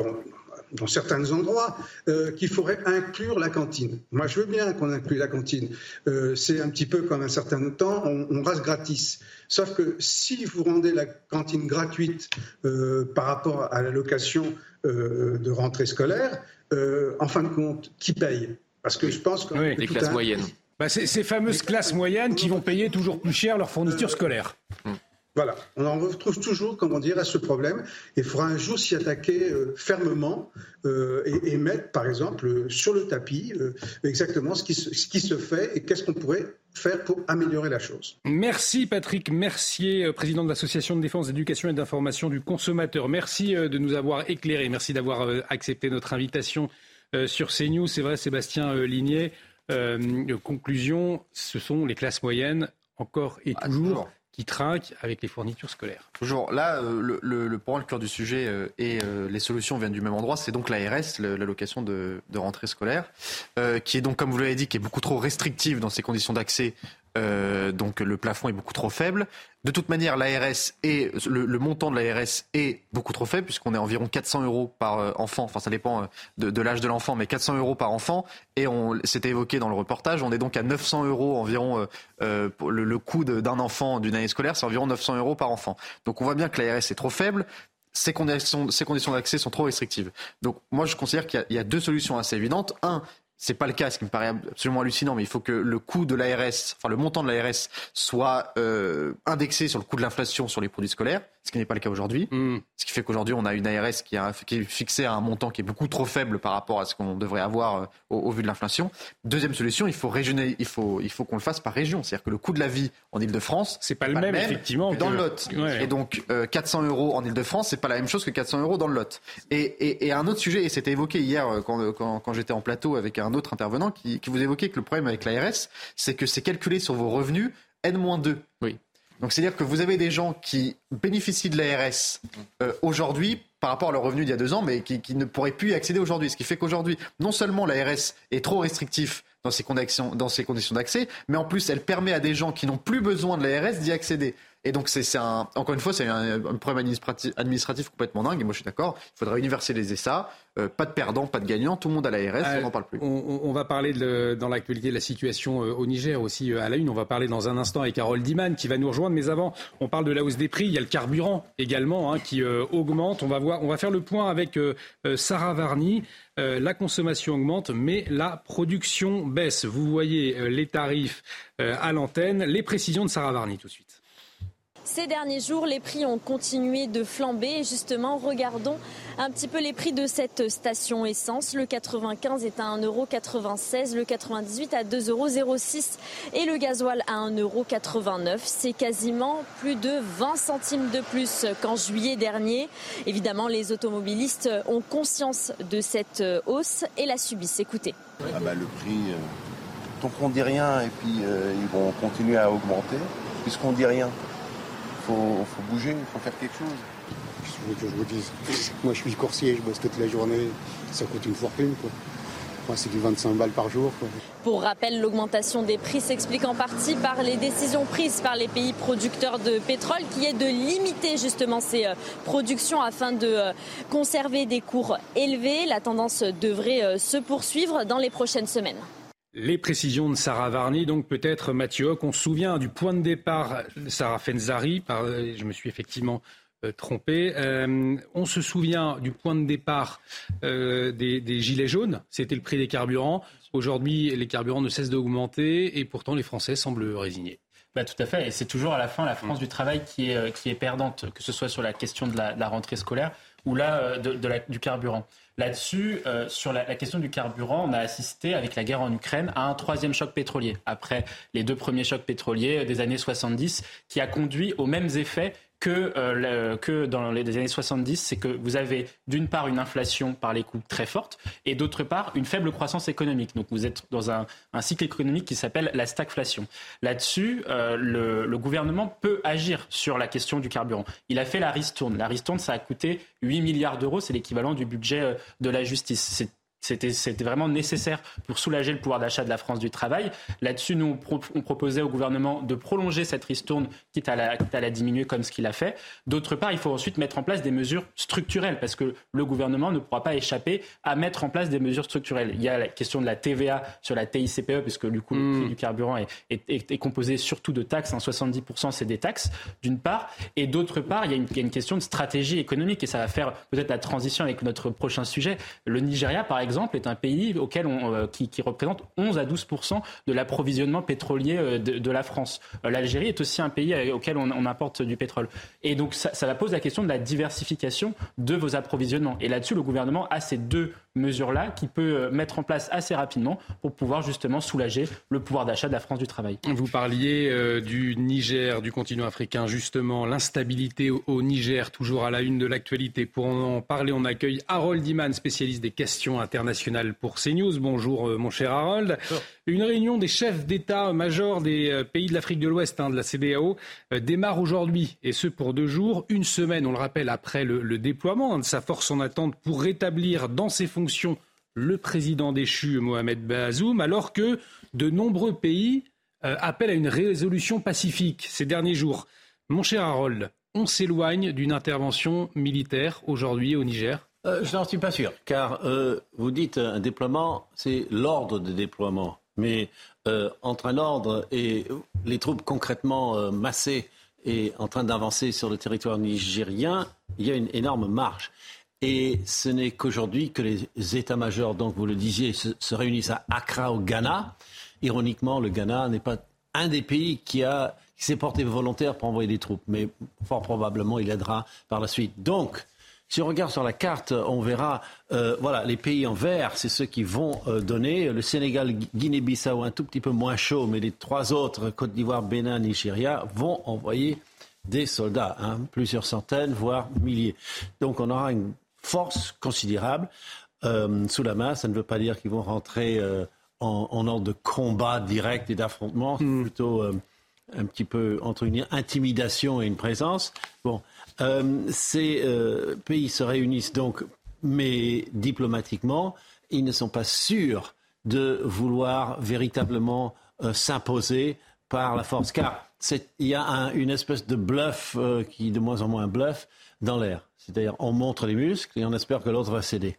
dans certains endroits, euh, qu'il faudrait inclure la cantine. Moi, je veux bien qu'on inclue la cantine. Euh, c'est un petit peu comme un certain temps, on, on, rase gratis. Sauf que si vous rendez la cantine gratuite euh, par rapport à l'allocation de rentrée scolaire, en fin de compte, qui paye? Parce que je pense que... les classes moyennes. Bah, ces fameuses classes moyennes qui vont payer toujours plus cher leurs fournitures scolaires. Hum. Voilà, on en retrouve toujours, comment dire, à ce problème. Il faudra un jour s'y attaquer euh, fermement euh, et, mettre, par exemple, sur le tapis euh, exactement ce qui, se, ce qui se fait et qu'est-ce qu'on pourrait faire pour améliorer la chose. Merci Patrick Mercier, président de l'Association de défense, d'éducation et d'information du consommateur. Merci de nous avoir éclairés, merci d'avoir accepté notre invitation sur CNews. C'est vrai, Sébastien Ligné. conclusion, ce sont les classes moyennes encore et ah, toujours qui trinquent avec les fournitures scolaires. Toujours. Là, euh, le, le, le, le cœur du sujet euh, et euh, les solutions viennent du même endroit. C'est donc l'ARS, l'allocation de rentrée scolaire, qui est donc, comme vous l'avez dit, qui est beaucoup trop restrictive dans ses conditions d'accès euh, donc le plafond est beaucoup trop faible. De toute manière, l'ARS et le, montant de l'ARS est beaucoup trop faible puisqu'on est environ 400 euros par euh, enfant. Enfin, ça dépend euh, de, l'âge de l'enfant, mais 400 euros par enfant. Et on s'était évoqué dans le reportage, on est donc à 900 euros environ. le, coût d'un enfant d'une année scolaire, c'est environ 900 euros par enfant. Donc on voit bien que l'ARS est trop faible. Ces conditions, ces conditions d'accès sont trop restrictives. Donc moi, je considère qu'il y, a deux solutions assez évidentes. Un, c'est pas le cas, ce qui me paraît absolument hallucinant, mais il faut que le coût de l'ARS, enfin le montant de l'ARS, soit euh, indexé sur le coût de l'inflation sur les produits scolaires ce qui n'est pas le cas aujourd'hui. Mm. Ce qui fait qu'aujourd'hui, on a une ARS qui, a, qui, est fixée à un montant qui est beaucoup trop faible par rapport à ce qu'on devrait avoir euh, au, vu de l'inflation. Deuxième solution, il faut régionner, il faut, il faut qu'on le fasse par région. C'est-à-dire que le coût de la vie en Ile-de-France, c'est pas, le même, effectivement, que dans le Lot. Et donc, 400 euh, euros en Ile-de-France, c'est pas la même chose que 400 euros dans le Lot. Et, et, un autre sujet, et c'était évoqué hier euh, quand, quand, quand j'étais en plateau avec un autre intervenant qui, qui vous évoquait que le problème avec l'ARS, c'est que c'est calculé sur vos revenus N-2. Oui. Donc c'est-à-dire que vous avez des gens qui bénéficient de l'ARS euh, aujourd'hui par rapport à leur revenu d'il y a deux ans, mais qui, ne pourraient plus y accéder aujourd'hui. Ce qui fait qu'aujourd'hui, non seulement l'ARS est trop restrictif dans ses conditions, dans ses conditions d'accès, mais en plus elle permet à des gens qui n'ont plus besoin de l'ARS d'y accéder. Et donc, c'est un, encore une fois, c'est un, problème administratif, administratif, complètement dingue. Et moi, je suis d'accord. Il faudrait universaliser ça. Euh, pas de perdants, pas de gagnants. Tout le monde à l'ARS. on n'en parle plus. On, va parler de, dans l'actualité de la situation euh, au Niger aussi euh, à la une. On va parler dans un instant avec Carole Diman qui va nous rejoindre. Mais avant, on parle de la hausse des prix. Il y a le carburant également hein, qui augmente. On va voir, on va faire le point avec Sarah Varny. la consommation augmente, mais la production baisse. Vous voyez les tarifs à l'antenne. Les précisions de Sarah Varny tout de suite. Ces derniers jours, les prix ont continué de flamber. Et justement, regardons un petit peu les prix de cette station essence. Le 95 est à 1,96€, le 98 à 2,06€ et le gasoil à 1,89€. C'est quasiment plus de 20 centimes de plus qu'en juillet dernier. Évidemment, les automobilistes ont conscience de cette hausse et la subissent. Écoutez. Ah bah, le prix, euh, tant qu'on dit rien et puis euh, ils vont continuer à augmenter, puisqu'on dit rien faut, faut bouger, il faut faire quelque chose. Qu'est-ce que je vous dise Moi, je suis coursier, je bosse toute la journée. Ça coûte une fortune, quoi. Moi, c'est du 25 balles par jour. Pour rappel, l'augmentation des prix s'explique en partie par les décisions prises par les pays producteurs de pétrole, qui est de limiter justement ces euh, productions afin de euh, conserver des cours élevés. La tendance devrait euh, se poursuivre dans les prochaines semaines. Les précisions de Sarah Varny, donc peut-être Mathieu Hoc, on se souvient du point de départ Sarah Fenzari, je me suis effectivement euh, trompé. Euh, on se souvient du point de départ euh, des, Gilets jaunes, c'était le prix des carburants. Aujourd'hui, les carburants ne cessent d'augmenter et pourtant les Français semblent résignés. Bah, tout à fait, et c'est toujours à la fin la France du travail qui est, qui est perdante, que ce soit sur la question de la, rentrée scolaire ou là du carburant. Là-dessus, euh, sur la, question du carburant, on a assisté avec la guerre en Ukraine à un troisième choc pétrolier, après les deux premiers chocs pétroliers des années 70, qui a conduit aux mêmes effets que, euh, que dans les années 70, c'est que vous avez d'une part une inflation par les coûts très forte et d'autre part une faible croissance économique. Donc vous êtes dans un, cycle économique qui s'appelle la stagflation. Là-dessus, euh, le, gouvernement peut agir sur la question du carburant. Il a fait la ristourne. La ristourne, ça a coûté 8 milliards d'euros, c'est l'équivalent du budget euh, de la justice. C'est c'était vraiment nécessaire pour soulager le pouvoir d'achat de la France du travail. Là-dessus, nous, on, proposait au gouvernement de prolonger cette ristourne, quitte à la, à la diminuer comme ce qu'il a fait. D'autre part, il faut ensuite mettre en place des mesures structurelles, parce que le gouvernement ne pourra pas échapper à mettre en place des mesures structurelles. Il y a la question de la TVA sur la TICPE, puisque du coup, le prix hmm. du carburant est, est, composé surtout de taxes. 70% c'est des taxes, d'une part. Et d'autre part, il y, a une, il y, a une, question de stratégie économique, et ça va faire peut-être la transition avec notre prochain sujet. Le Nigeria, par exemple, est un pays auquel on, euh, qui, représente 11 à 12 de l'approvisionnement pétrolier euh, de, la France. Euh, L'Algérie est aussi un pays auquel on, importe du pétrole. Et donc ça, ça pose la question de la diversification de vos approvisionnements. Et là-dessus, le gouvernement a ces deux mesure-là qui peut mettre en place assez rapidement pour pouvoir justement soulager le pouvoir d'achat de la France du travail. Vous parliez du Niger, du continent africain, justement, l'instabilité au, Niger, toujours à la une de l'actualité. Pour en parler, on accueille Harold Iman, spécialiste des questions internationales pour CNews. Bonjour euh, mon cher Harold. Une réunion des chefs d'État-major des pays de l'Afrique de l'Ouest, hein, de la CDAO, démarre aujourd'hui, et ce pour deux jours, une semaine, on le rappelle, après le, déploiement hein, de sa force en attente pour rétablir dans ses fonctions le président déchu Mohamed Bazoum, alors que de nombreux pays euh, appellent à une résolution pacifique ces derniers jours. Mon cher Harold, on s'éloigne d'une intervention militaire aujourd'hui au Niger euh, Je n'en suis pas sûr, car euh, vous dites un déploiement, c'est l'ordre de déploiement. Mais entre un ordre et les troupes concrètement massées et en train d'avancer sur le territoire nigérien, il y a une énorme marge. Et ce n'est qu'aujourd'hui que les états-majors, donc vous le disiez, se, réunissent à Accra au Ghana. Ironiquement, le Ghana n'est pas un des pays qui a s'est porté volontaire pour envoyer des troupes, mais fort probablement il aidera par la suite. Donc, si on regarde sur la carte, on verra, euh, voilà, les pays en vert, c'est ceux qui vont euh, donner. Le Sénégal, Guinée-Bissau, un tout petit peu moins chaud, mais les trois autres, Côte d'Ivoire, Bénin, Nigeria, vont envoyer des soldats, hein, plusieurs centaines, voire milliers. Donc on aura une force considérable euh, sous la main. Ça ne veut pas dire qu'ils vont rentrer euh, en, ordre de combat direct et d'affrontement. C'est hmm. plutôt euh, un petit peu entre une intimidation et une présence. Bon, ces pays se réunissent donc, mais diplomatiquement, ils ne sont pas sûrs de vouloir véritablement s'imposer par la force, car il y a une espèce de bluff qui est de moins en moins bluff dans l'air. C'est-à-dire, on montre les muscles et on espère que l'autre va céder.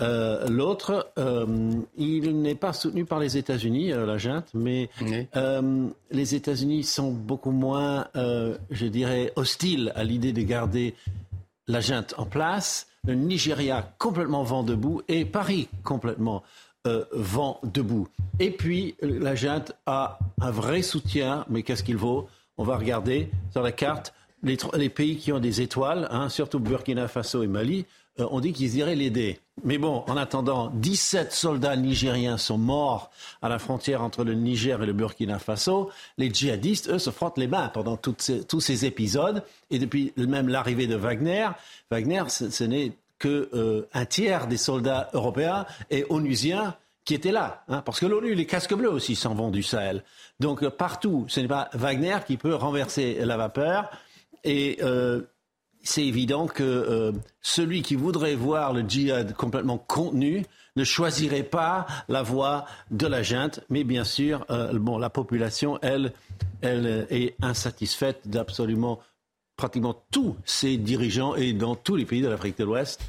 Euh, l'autre, euh, il n'est pas soutenu par les États-Unis, euh, la junte, mais les États-Unis sont beaucoup moins, je dirais, hostiles à l'idée de garder la junte en place. Le Nigeria complètement vent debout et Paris complètement vent debout. Et puis, la junte a un vrai soutien, mais qu'est-ce qu'il vaut? On va regarder sur la carte les, pays qui ont des étoiles, hein, surtout Burkina Faso et Mali, euh, on dit qu'ils iraient l'aider. Mais bon, en attendant, 17 soldats nigériens sont morts à la frontière entre le Niger et le Burkina Faso. Les djihadistes, eux, se frottent les mains pendant tous ces épisodes. Et depuis même l'arrivée de Wagner, Wagner, ce, n'est que euh, tiers des soldats européens et onusiens qui étaient là. Hein, parce que l'ONU, les casques bleus aussi s'en vont du Sahel. Donc euh, partout, ce n'est pas Wagner qui peut renverser la vapeur. Et c'est évident que euh, celui qui voudrait voir le djihad complètement contenu ne choisirait pas la voie de la junte, mais bien sûr, euh, bon, la population, elle, elle est insatisfaite d'absolument pratiquement tous ses dirigeants et dans tous les pays de l'Afrique de l'Ouest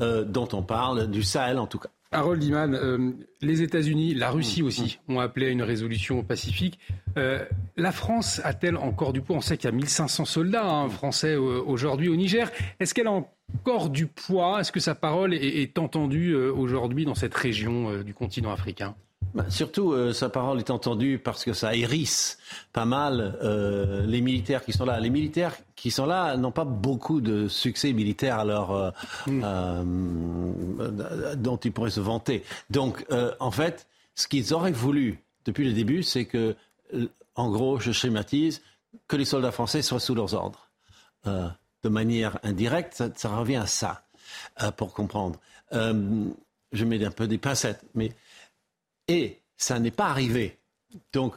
euh, dont on parle, du Sahel en tout cas. Harold Iman, euh, les États-Unis, la Russie mm. aussi ont appelé à une résolution au Pacifique. Euh, la France a-t-elle encore du poids? On sait qu'il y a 1500 soldats hein, français euh, aujourd'hui au Niger. Est-ce qu'elle a encore du poids? Est-ce que sa parole est entendue aujourd'hui dans cette région du continent africain? Bah, surtout, euh, sa parole est entendue parce que ça hérisse pas mal euh, les militaires qui sont là. Les militaires qui sont là n'ont pas beaucoup de succès militaire alors, euh, hmm. dont ils pourraient se vanter. Donc, en fait, ce qu'ils auraient voulu depuis le début, c'est que, en gros, je schématise, que les soldats français soient sous leurs ordres. de manière indirecte, ça, ça, revient à ça, pour comprendre. je mets un peu des pincettes, mais et ça n'est pas arrivé. Donc,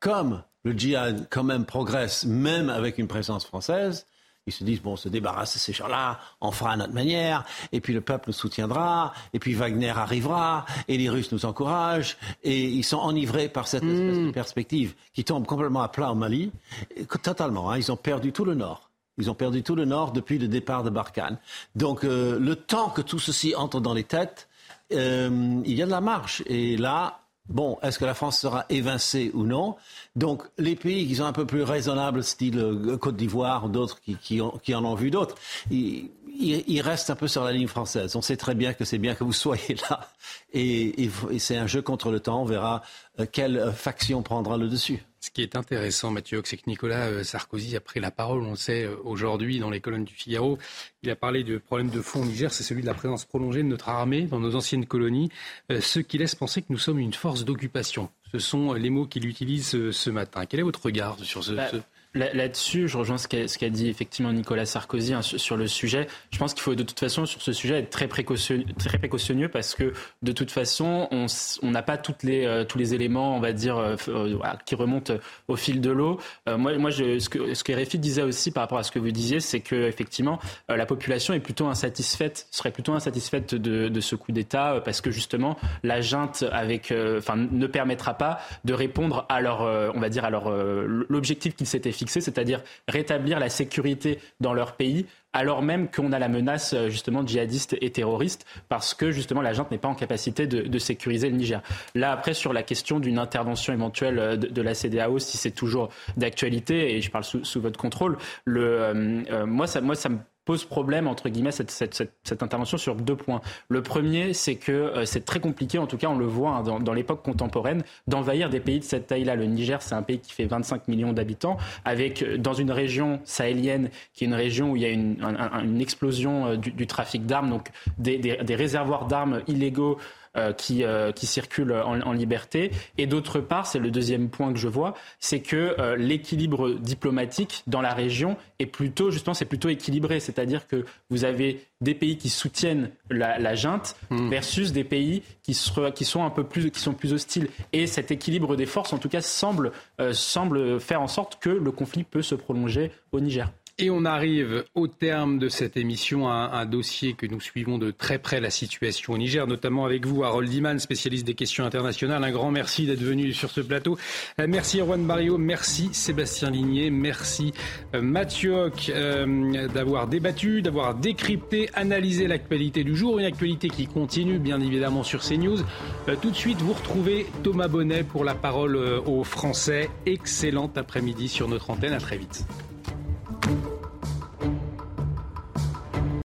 comme le djihad quand même progresse, même avec une présence française, ils se disent, bon, on se débarrasse de ces gens-là, on fera à notre manière, et puis le peuple nous soutiendra, et puis Wagner arrivera, et les Russes nous encouragent, et ils sont enivrés par cette espèce de hmm. perspective qui tombe complètement à plat au Mali, totalement. Hein, ils ont perdu tout le Nord. Ils ont perdu tout le Nord depuis le départ de Barkhane. Donc, euh, le temps que tout ceci entre dans les têtes, euh, il y a de la marche. Et là, Bon, est-ce que la France sera évincée ou non? Donc, les pays qui sont un peu plus raisonnables, style euh, Côte d'Ivoire, d'autres qui, en ont vu d'autres, ils, restent un peu sur la ligne française. On sait très bien que c'est bien que vous soyez là. Et, c'est un jeu contre le temps. On verra euh, quelle faction prendra le dessus. Ce qui est intéressant, Mathieu, c'est que Nicolas euh, Sarkozy a pris la parole, on le sait, euh, aujourd'hui dans les colonnes du Figaro. Il a parlé du problème de fond au Niger, c'est celui de la présence prolongée de notre armée dans nos anciennes colonies, euh, ce qui laisse penser que nous sommes une force d'occupation. Ce sont les mots qu'il utilise ce matin. Quel est votre regard sur ce... Bah, Là-dessus, je rejoins ce qu'a dit effectivement Nicolas Sarkozy hein, sur, le sujet. Je pense qu'il faut de toute façon sur ce sujet être très précautionneux, parce que de toute façon, on n'a pas toutes les, euh, tous les éléments, on va dire, euh, euh, qui remontent au fil de l'eau. moi, moi ce, que, ce que disait aussi par rapport à ce que vous disiez, c'est que effectivement, la population est plutôt insatisfaite, serait plutôt insatisfaite de, ce coup d'État parce que justement, la junte avec, enfin, ne permettra pas de répondre à leur, on va dire, à leur l'objectif qu'ils s'étaient c'est-à-dire rétablir la sécurité dans leur pays alors même qu'on a la menace euh, justement djihadiste et terroriste, parce que justement la junte n'est pas en capacité de, sécuriser le Niger. Là, après, sur la question d'une intervention éventuelle euh, de, la CDAO, si c'est toujours d'actualité, et je parle sous, votre contrôle, le, euh, moi, ça, me pose problème, entre guillemets, cette, intervention sur deux points. Le premier, c'est que c'est très compliqué, en tout cas on le voit hein, dans, l'époque contemporaine, d'envahir des pays de cette taille-là. Le Niger, c'est un pays qui fait 25 millions d'habitants, avec dans une région sahélienne, qui est une région où il y a une, une explosion euh, du, du, trafic d'armes, donc des, des, des réservoirs d'armes illégaux euh, qui, euh, qui circulent en, liberté. Et d'autre part, c'est le deuxième point que je vois, c'est que euh, l'équilibre diplomatique dans la région est plutôt, justement, c'est plutôt équilibré. C'est-à-dire que vous avez des pays qui soutiennent la, la junte hmm. versus des pays qui, qui, sont un peu plus, qui sont plus hostiles. Et cet équilibre des forces, en tout cas, semble, semble faire en sorte que le conflit peut se prolonger au Niger. Et on arrive au terme de cette émission à un, dossier que nous suivons de très près, la situation au Niger, notamment avec vous, Harold Iman, spécialiste des questions internationales. Un grand merci d'être venu sur ce plateau. Euh, merci Erwan Barrio, merci Sébastien Ligné, merci euh, Mathieu euh, d'avoir débattu, d'avoir décrypté, analysé l'actualité du jour. Une actualité qui continue, bien évidemment, sur CNews. tout de suite, vous retrouvez Thomas Bonnet pour la parole aux Français. Excellent après-midi sur notre antenne. À très vite.